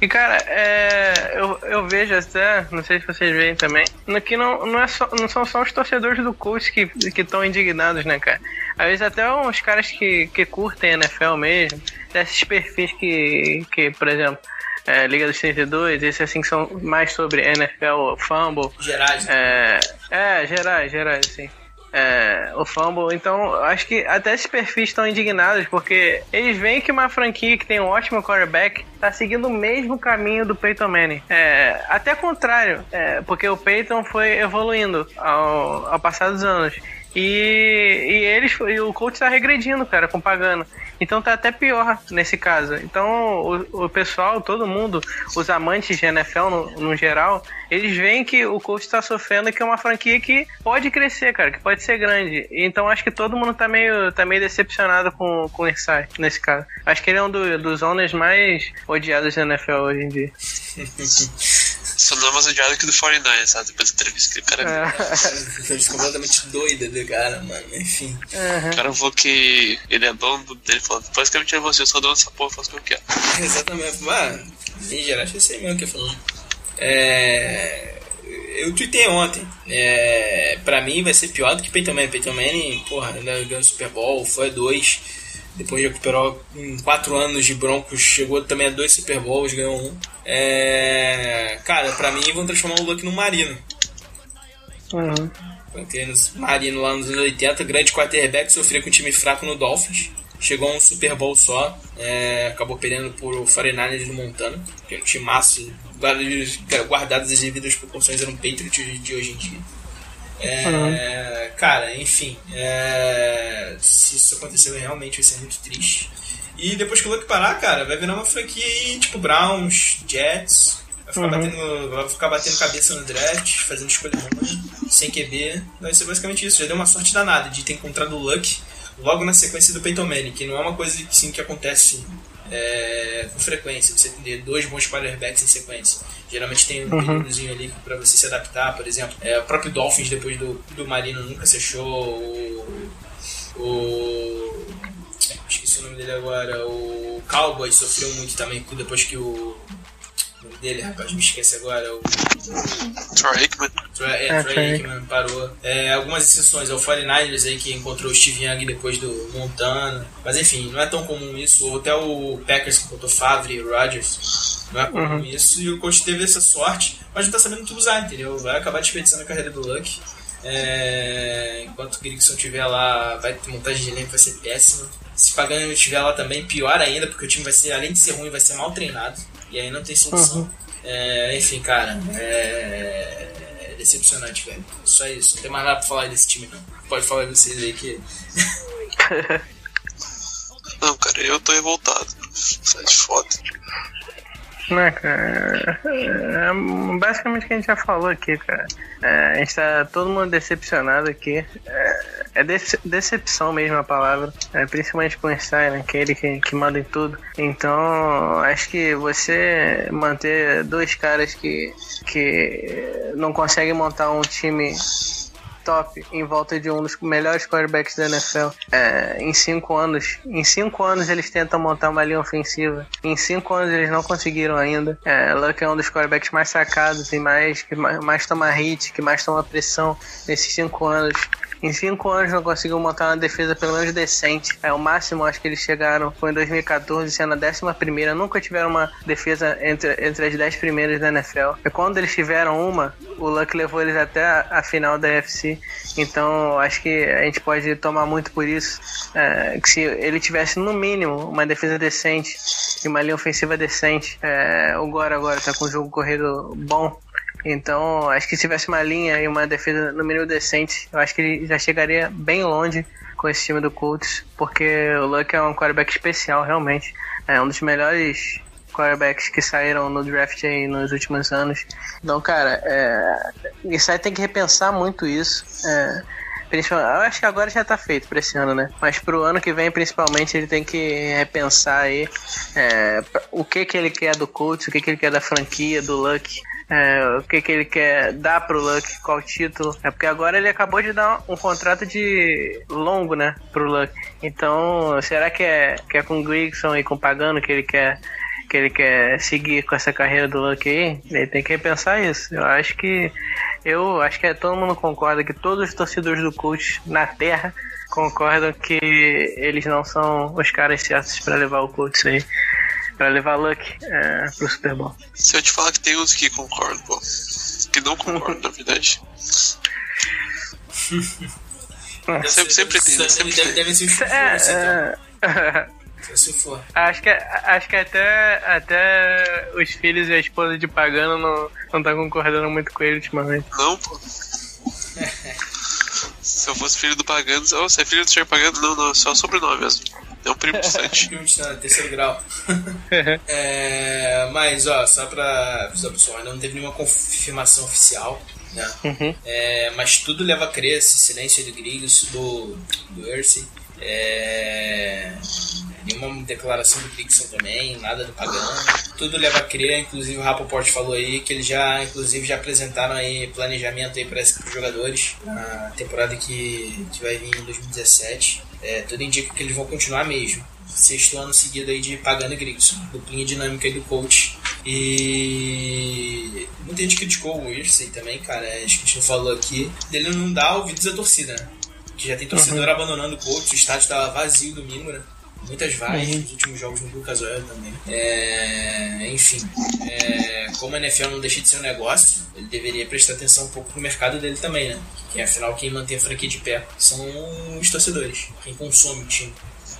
E cara, é, eu, eu vejo até, não sei se vocês veem também, que não, não, é só, não são só os torcedores do Colts que estão indignados, né, cara? Às vezes até uns caras que, que curtem NFL mesmo, desses perfis que, que por exemplo, é, Liga dos 32, esses assim que são mais sobre NFL, Fumble, Gerais, é, é, gerais, gerais, sim. É, o Fumble, então acho que até esses perfis estão indignados porque eles veem que uma franquia que tem um ótimo quarterback tá seguindo o mesmo caminho do Peyton Manning. É, até contrário, é, porque o Peyton foi evoluindo ao, ao passar dos anos. E, e eles e o coach tá regredindo, cara, com pagando. Então tá até pior nesse caso. Então o, o pessoal, todo mundo, os amantes de NFL no, no geral, eles veem que o coach tá sofrendo, que é uma franquia que pode crescer, cara, que pode ser grande. Então acho que todo mundo tá meio, tá meio decepcionado com, com o Irsay, nesse caso. Acho que ele é um do- dos owners mais odiados da NFL hoje em dia. Não é mais odiado que o do 49, sabe? Depois da entrevista que o cara deu. Coisa completamente doida do cara, mano. Enfim. O cara falou que ele é dono dele, falou, basicamente é você, eu sou dono dessa porra, eu faço o que eu quero. Exatamente. Mano, em geral, acho que sei mesmo o que é falando. É. Eu tuitei ontem. É, pra mim vai ser pior do que Peyton Manning. Peyton Manning, porra, ainda ganhou o Super Bowl, foi a dois. Depois recuperou em quatro anos de Broncos, chegou também a dois Super Bowls, ganhou um. É, cara, pra mim vão transformar o Luck no Marino. Uhum. No Marino lá nos anos 80, grande quarterback, sofria com um time fraco no Dolphins. Chegou a um Super Bowl só, é, acabou perdendo por 49ers do Montana, que é um time massa, guardadas as devidas proporções, era um Patriot de hoje em dia. É, Cara, enfim, é, se isso acontecer realmente vai ser muito triste. E depois que o Luck parar, cara, vai virar uma franquia aí, tipo Browns, Jets, vai ficar, batendo, vai ficar batendo cabeça no draft, fazendo escolha ruim, sem QB. Vai ser basicamente isso. Já deu uma sorte danada de ter encontrado o Luck logo na sequência do Peyton Manning, que não é uma coisa assim, que acontece é, com frequência, você ter dois bons quarterbacks em sequência. Geralmente tem um períodozinho ali pra você se adaptar, por exemplo. É, o próprio Dolphins, depois do, do Marino, nunca se achou. O, o. Esqueci o nome dele agora. O Cowboys sofreu muito também depois que o. O nome dele, rapaz, me esquece agora. O, Troy Hickman. Troy, é, É, Troy. Aikman parou. É, algumas exceções, é o 49ers aí que encontrou o Steve Young depois do Montana. Mas enfim, não é tão comum isso. Ou até o Packers que botou Favre e Rodgers. Não é comum isso. E o coach teve essa sorte, mas não tá sabendo tudo usar, entendeu? Vai acabar desperdiçando a carreira do Luck. É, enquanto o Grigson estiver lá, vai ter montagem de elenco, vai ser péssima. Se Pagano estiver lá também, pior ainda, porque o time vai ser, além de ser ruim, vai ser mal treinado. E aí não tem solução. É, enfim, cara, é, é decepcionante, velho. Só isso. Não tem mais nada pra falar desse time, não. Pode falar vocês aí que. Não, cara, eu tô revoltado. Sai de foda. Né, cara? É basicamente o que a gente já falou aqui, cara. É, a gente tá todo mundo decepcionado aqui. É, é dece- decepção mesmo a palavra. É, principalmente com o Einstein, né, que é que, que manda em tudo. Então, acho que você manter dois caras que, que não conseguem montar um time top em volta de um dos melhores quarterbacks da NFL é, em cinco anos. Em cinco anos eles tentam montar uma linha ofensiva. Em cinco anos eles não conseguiram ainda. É, Luck é um dos quarterbacks mais sacados e mais que mais, toma hit, que mais toma pressão nesses cinco anos. Em cinco anos não conseguiu montar uma defesa pelo menos decente. É, o máximo acho que eles chegaram foi em 2014, sendo a décima primeira. Nunca tiveram uma defesa entre, entre as dez primeiras da NFL. E quando eles tiveram uma, o Luck levou eles até a, a final da UFC. Então acho que a gente pode tomar muito por isso. É, que se ele tivesse no mínimo uma defesa decente e uma linha ofensiva decente, é, o Gore agora tá com um jogo corrido bom. Então, acho que se tivesse uma linha e uma defesa no mínimo decente, eu acho que ele já chegaria bem longe com esse time do Colts, porque o Luck é um quarterback especial, realmente. É um dos melhores quarterbacks que saíram no draft aí nos últimos anos. Então, cara, é, isso aí tem que repensar muito isso. É, eu acho que agora já tá feito pra esse ano, né? Mas pro ano que vem, principalmente, ele tem que repensar aí é, o que que ele quer do Colts, o que que ele quer da franquia, do Luck. É, o que, que ele quer dar pro Luck, qual título. É porque agora ele acabou de dar um contrato de longo, né, pro Luck. Então, será que é, que é com o Grigson e com o Pagano que ele quer que ele quer seguir com essa carreira do Luck aí? Ele tem que repensar isso. Eu acho que eu acho que é, todo mundo concorda que todos os torcedores do Colts na Terra concordam que eles não são os caras certos para levar o Colts aí pra levar Luck é, pro Super Bowl. Se eu te falar que tem uns que concordam, pô. Que não concordam, na verdade. sempre, sempre tem, né? Sempre deve, deve ser os É, chufões, então. é, Se for. acho que, acho que até, até os filhos e a esposa de Pagano não, não tá concordando muito com ele ultimamente. Não, pô. Se eu fosse filho do Pagano, oh, você é filho do Sr. Pagano? Não, não, só o sobrenome mesmo. É um primo distante. Primo distante, terceiro grau. É, mas, ó, só pra avisar o pessoal, ainda não teve nenhuma confirmação oficial, né? Uhum. É, mas tudo leva a crer, esse silêncio do Griggs, do, do Erce. É, nenhuma declaração do Grigson também, nada do Pagano. Tudo leva a crer, inclusive o Rapoport falou aí que eles já, inclusive, já apresentaram aí planejamento aí para os jogadores na temporada que, que vai vir em 2017. É, tudo indica que eles vão continuar mesmo. Sexto ano seguido aí de Pagano e Grigson. Duplinha dinâmica aí do coach. E muita gente criticou o Irsey também, cara. Acho que a gente não falou aqui. Ele não dá ouvidos à torcida, né? Que já tem torcedor abandonando o coach, o estádio tava vazio domingo, né? Muitas vagas nos últimos jogos no Lucas Oil também. É, enfim, é, como a NFL não deixa de ser um negócio, ele deveria prestar atenção um pouco pro mercado dele também, né? Que afinal quem mantém a franquia de pé são os torcedores, quem consome o time.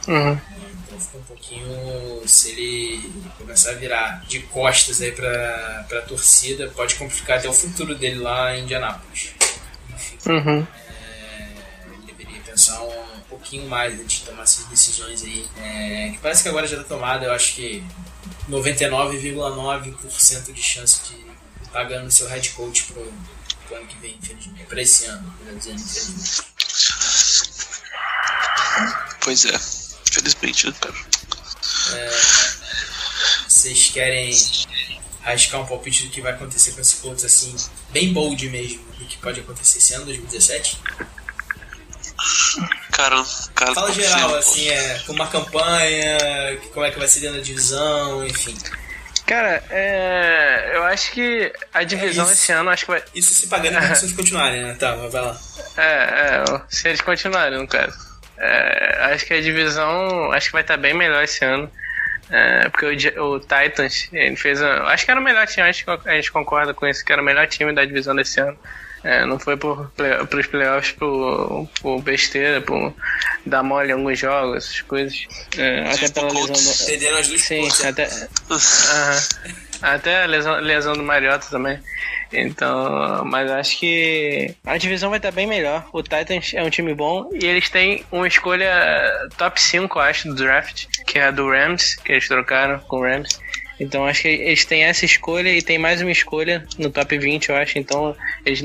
Uhum. Então fica um pouquinho. Se ele começar a virar de costas aí pra, pra torcida, pode complicar até o futuro dele lá em Indianápolis. Enfim, Uhum. é, pouquinho mais antes de tomar essas decisões aí. É, que parece que agora já tá tomada, eu acho que 99,9% de chance de pagando seu head coach pro, pro ano que vem, infelizmente. Pra esse ano, melhor dizendo, infelizmente. Pois é. Infelizmente, né, cara? Vocês querem arriscar um palpite do que vai acontecer com esse Colts assim, bem bold mesmo, do que pode acontecer esse ano, 2017? Cara, cara Fala geral, confio, assim, é, com uma campanha, como é que vai ser dentro da divisão, enfim. Cara, é, eu acho que a divisão isso. esse ano acho que vai. Isso se pagando as condições continuarem, né? Tá, vai lá. É, é, se eles continuarem, no caso. É, acho que a divisão acho que vai estar bem melhor esse ano. É, porque o, o Titans, ele fez. a- acho que era o melhor time, acho que a gente concorda com isso, que era o melhor time da divisão desse ano. É, não foi por play, pros playoffs por, por besteira, por dar mole em alguns jogos, essas coisas. É, até pela lesão do, Perderam as duas Sim, até. Aham. Até a lesão, lesão do Mariota também. Então, mas acho que a divisão vai estar bem melhor. O Titans é um time bom e eles têm uma escolha top 5, eu acho, do draft, que é a do Rams, que eles trocaram com o Rams. Então acho que eles têm essa escolha e tem mais uma escolha no top 20, eu acho. Então eles,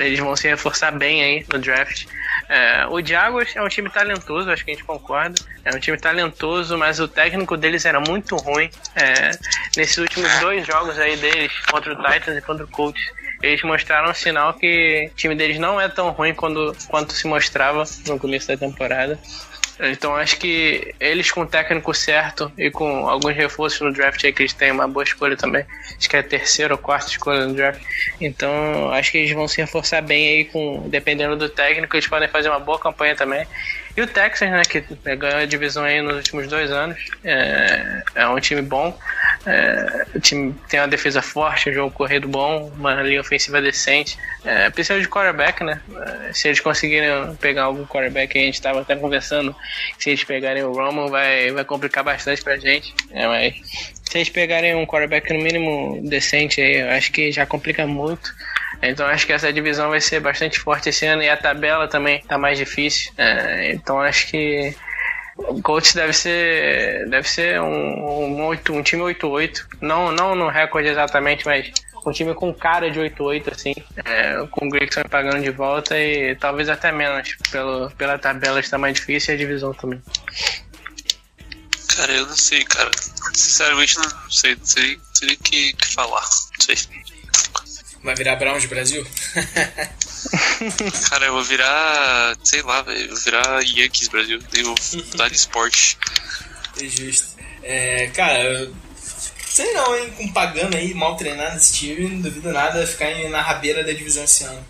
eles vão se reforçar bem aí no draft. É, o Jaguars é um time talentoso, acho que a gente concorda. É um time talentoso, mas o técnico deles era muito ruim. É, nesses últimos dois jogos aí deles, contra o Titans e contra o Colts, eles mostraram um sinal que o time deles não é tão ruim quando, quanto se mostrava no começo da temporada. Então acho que eles com o técnico certo e com alguns reforços no draft aí que eles têm uma boa escolha também. Acho que é a terceira ou quarta escolha no draft. Então acho que eles vão se reforçar bem aí com. Dependendo do técnico, eles podem fazer uma boa campanha também. E o Texas, né, que ganhou a divisão aí nos últimos dois anos, é, é um time bom. É, o time tem uma defesa forte, um jogo corrido bom, uma linha ofensiva decente. É, precisa de quarterback, né? É, se eles conseguirem pegar algum quarterback, a gente estava até conversando, se eles pegarem o Roman, vai, vai complicar bastante pra gente. É, mas se eles pegarem um quarterback no mínimo decente aí, eu acho que já complica muito. Então acho que essa divisão vai ser bastante forte esse ano e a tabela também tá mais difícil. É, então acho que o Colts deve ser deve ser um, um, 8, um time 8-8. Não, não no recorde exatamente, mas um time com cara de 8-8, assim, é, com o Gregson pagando de volta e talvez até menos, pelo, pela tabela está mais difícil e a divisão também. Cara, eu não sei, cara. Sinceramente, não sei. Não sei, sei o que, que falar. Não sei. Vai virar Browns Brasil? Cara, eu vou virar. Sei lá, velho. Eu vou virar Yankees Brasil. Eu vou mudar de esporte. É justo. É, cara, eu- sei não, hein? Com pagando aí, mal treinado esse time, não duvido nada ficar na rabeira da divisão esse ano.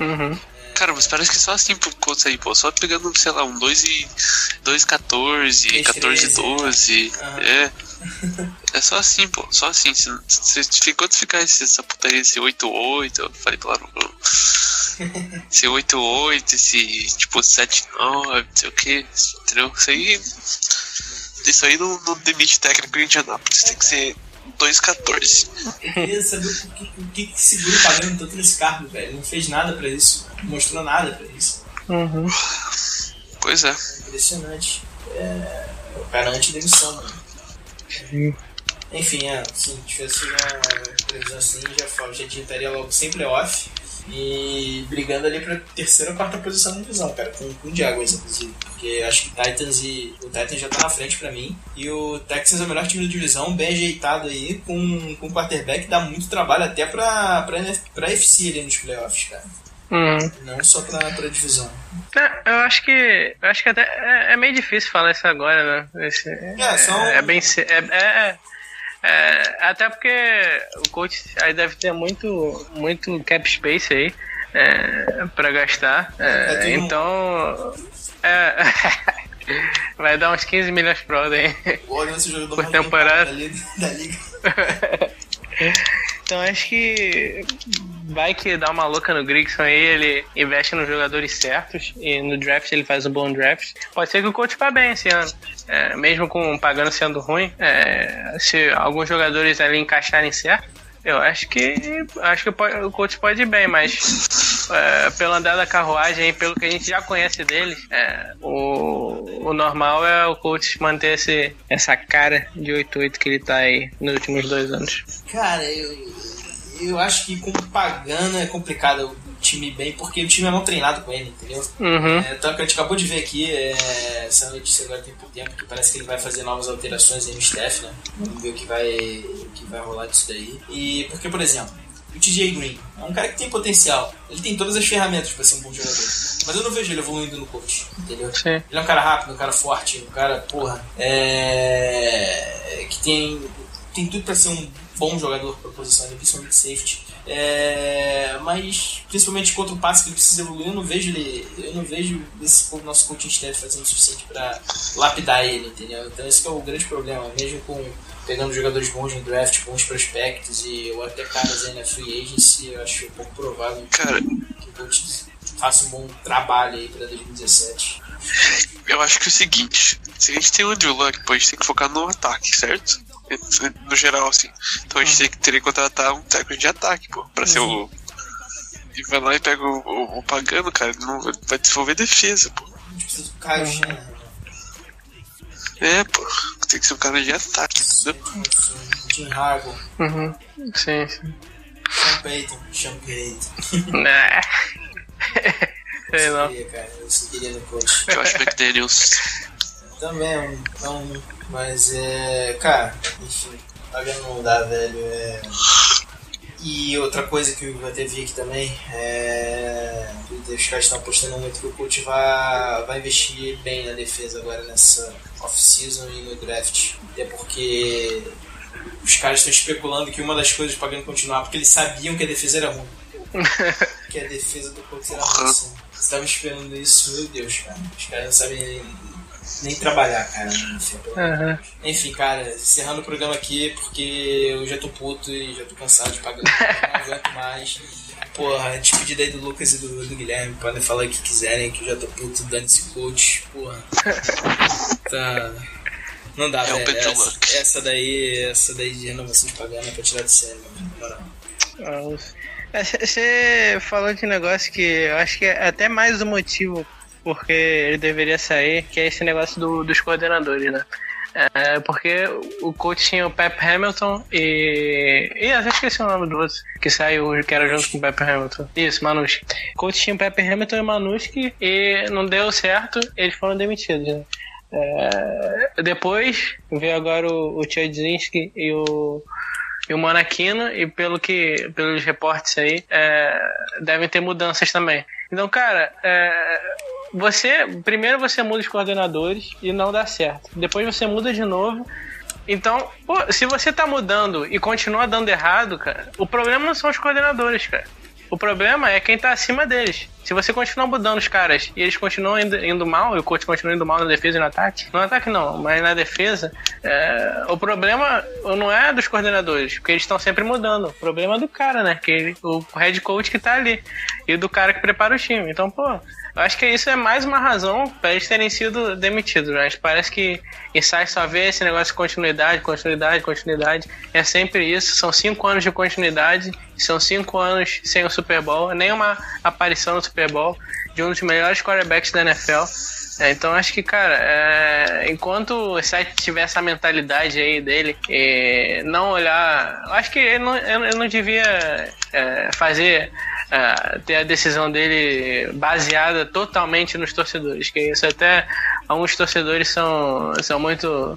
Uhum. Cara, mas parece que só assim pro Colts aí, pô. Só pegando, sei lá, um 2 e. 2 14, 3, 14 12. Aham. É. É só assim, pô. Só assim. Se, se, se, enquanto ficar esse, essa putaria, esse 8-8, eu falei claro. Esse 8-8, esse tipo 7-9, não sei o que, entendeu? Isso aí. Isso aí não, não demite técnico em Indianápolis. Tem que ser 2-14. Eu queria saber o que, o que, que segura o pagando tanto nesse cargo, velho. Não fez nada pra isso, não mostrou nada pra isso. Uhum. Pois é. Impressionante. É, o cara antes demissão, mano. Enfim, é, se tivesse uma previsão assim, já, já estaria logo sem playoff e brigando ali pra terceira ou quarta posição na divisão, cara, com, com o Jaguars, inclusive. Porque acho que Titans e. O Titans já tá na frente pra mim. E o Texans é o melhor time da divisão, bem ajeitado aí, com, com quarterback, dá muito trabalho até pra, pra, pra FC ali nos playoffs, cara. Uhum. Não só pra, pra divisão. É, Eu acho que. Eu acho que até é, é meio difícil falar isso agora, né? Esse- É, são- é bem. ce- É, é, é, até porque o coach aí deve ter muito, muito cap space aí é, pra gastar. É, É tudo- então. É, vai dar uns 15 milhões pro aí. É esse jogador Por temporada. pago ali da liga. Então acho que vai que dá uma louca no Grigson aí, ele investe nos jogadores certos e no draft ele faz um bom draft. Pode ser que o coach vá bem esse ano. É, mesmo com o pagando sendo ruim, é, se alguns jogadores ali encaixarem certo, eu acho que acho que o coach pode ir bem, mas é, pelo andar da carruagem pelo que a gente já conhece deles, é, o, o normal é o coach manter esse, essa cara de 8-8 que ele tá aí nos últimos dois anos. Cara, eu, eu acho que com Pagano é complicado time bem, porque o time é mal treinado com ele, entendeu? Uhum. É, então, que a gente acabou de ver aqui, é, essa notícia agora tem pouco tempo, que parece que ele vai fazer novas alterações aí no staff, né? Vamos ver o que vai, o que vai rolar disso daí. E porque, por exemplo, o TJ Green é um cara que tem potencial, ele tem todas as ferramentas para ser um bom jogador, mas eu não vejo ele evoluindo no coach, entendeu? Sim. Ele é um cara rápido, um cara forte, um cara, porra, é... que tem, tem tudo pra ser um bom jogador pra posição, ali, principalmente safety. É... Mas, principalmente contra o passe que ele precisa evoluir, eu não vejo ele. Eu não vejo esse nosso coaching staff fazendo o suficiente pra lapidar ele, entendeu? Então esse que é o grande problema, mesmo com pegando jogadores bons no draft, bons prospectos e ou até caras aí na free agency, eu acho pouco provável Cara, que o coach faça um bom trabalho aí pra 2017. eu acho que é o seguinte: se a gente tem o Andrew Luck, pô, a gente tem que focar no ataque, certo? No geral, assim. Então a gente tem que teria que contratar um técnico de ataque, pô, pra ser o. E vai lá e pega o, o, o pagano, cara, ele não vai desenvolver defesa, pô. A gente precisa do Shanahan. É, pô, tem que ser um cara de ataque, entendeu? Jim Harbaugh, Uhum. Sim, sim. Sean Payton, Sean Payton. Né. Sei Eu não. queria, cara, eu queria no coach. Josh McDaniels. Também é um, é um. Mas é. Cara, enfim, pagando não dá, velho. É... E outra coisa que eu até vi aqui também é. Os caras estão apostando muito que o coach vai, vai investir bem na defesa agora nessa off-season e no draft. Até porque os caras estão especulando que uma das coisas pagando continuar porque eles sabiam que a defesa era ruim. que a defesa do Colts era ruim. assim. Você estava esperando isso, meu Deus, cara. Os caras não sabem nem, trabalhar, cara. Aham. Enfim, cara, encerrando o programa aqui porque eu já tô puto e já tô cansado de pagar. não aguento mais. Porra, despedida aí do Lucas e do, do Guilherme. Podem falar o que quiserem, que eu já tô puto dando esse coach. Porra. Tá. Não dá, É o velho. Essa, essa daí, essa daí de renovação de pagando é pra tirar de sério, mano. Na moral. Você falou de um negócio que eu acho que é até mais o motivo porque ele deveria sair, que é esse negócio do- dos coordenadores, né? É, porque o coach tinha o Pep Hamilton e. Ih, até esqueci o nome do outro, que saiu, que era junto com o Pep Hamilton. Isso, Manuski. O coach tinha o Pep Hamilton e o Manuski e não deu certo, eles foram demitidos, né? É, depois veio agora o, o e o, e o Monachino, e pelo que, pelos reportes aí, é, devem ter mudanças também. Então, cara, é, você primeiro você muda os coordenadores e não dá certo. Depois você muda de novo. Então, pô, se você tá mudando e continua dando errado, cara, o problema não são os coordenadores, cara. O problema é quem tá acima deles. Se você continuar mudando os caras e eles continuam indo, indo mal, e o coach continua indo mal na defesa e no ataque, no ataque não, mas na defesa, é, o problema não é dos coordenadores, porque eles estão sempre mudando. O problema é do cara, né? Que ele- o head coach que tá ali. E do cara que prepara o time. Então, pô, eu acho que isso é mais uma razão para eles terem sido demitidos. né? Parece que Inside só vê esse negócio de continuidade, continuidade, continuidade. É sempre isso. São cinco anos de continuidade. São cinco anos sem o Super Bowl. Nenhuma aparição no Super Bowl de um dos melhores quarterbacks da NFL. É, então acho que, cara, é, enquanto o site tiver essa mentalidade aí dele, e não olhar. Acho que ele não, ele não devia é, fazer. é, ter a decisão dele baseada totalmente nos torcedores, que isso até alguns torcedores são, são muito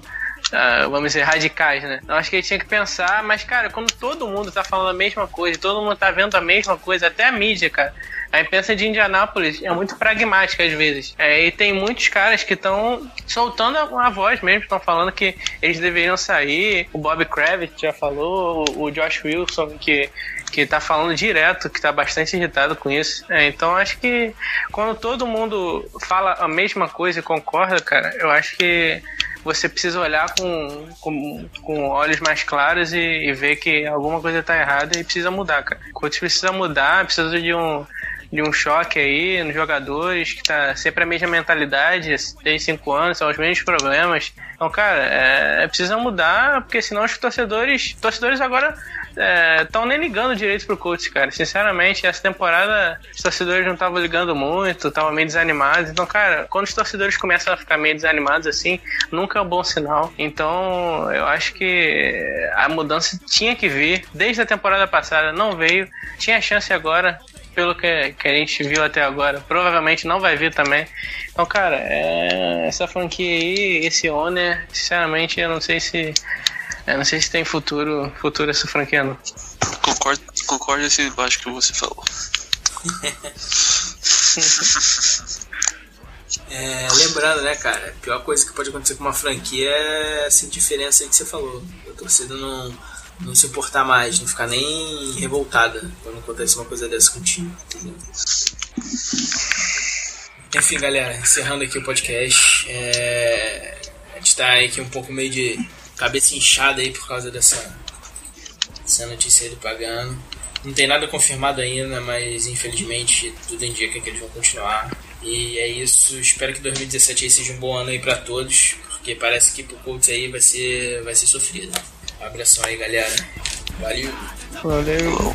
ah, vamos dizer, radicais, né? Eu acho que ele tinha que pensar, mas, cara, quando todo mundo tá falando a mesma coisa, todo mundo tá vendo a mesma coisa, até a mídia, cara. A imprensa de Indianápolis é muito pragmática às vezes. É, e tem muitos caras que estão soltando a, a voz mesmo, estão falando que eles deveriam sair. O Bob Kravitz já falou, o, o Josh Wilson, que que tá falando direto, que tá bastante irritado com isso. É, então acho que quando todo mundo fala a mesma coisa e concorda, cara, eu acho que você precisa olhar com, com, com olhos mais claros e, e ver que alguma coisa tá errada e precisa mudar, cara. O coach precisa mudar, precisa de um de um choque aí nos jogadores, que tá sempre a mesma mentalidade, desde cinco anos, são os mesmos problemas. Então, cara, é, é precisa mudar, porque senão os torcedores, torcedores agora estão nem ligando direito pro coach, cara. Sinceramente, essa temporada os torcedores não estavam ligando muito, estavam meio desanimados. Então, cara, quando os torcedores começam a ficar meio desanimados assim, nunca é um bom sinal. Então, eu acho que a mudança tinha que vir desde a temporada passada, não veio. Tinha chance agora, pelo que, que a gente viu até agora. Provavelmente não vai vir também. Então, cara, é, essa franquia aí, esse Owner, sinceramente, eu não sei se. Eu não sei se tem futuro, futuro essa franquia, não. Concordo, concordo embaixo que você falou. É, lembrando, né, cara, a pior coisa que pode acontecer com uma franquia é essa indiferença aí que você falou. A torcida não, não se importar mais, não ficar nem revoltada quando acontece uma coisa dessa com o time. entendeu? Enfim, galera, encerrando aqui o podcast. é, a gente tá aqui um pouco meio de cabeça inchada aí por causa dessa, dessa notícia aí do pagando. Não tem nada confirmado ainda, mas infelizmente tudo indica que eles vão continuar. E é isso. Espero que 2017 aí seja um bom ano aí pra todos, porque parece que pro Colts aí vai ser, vai ser sofrido. Abração aí, galera. Valeu. Valeu.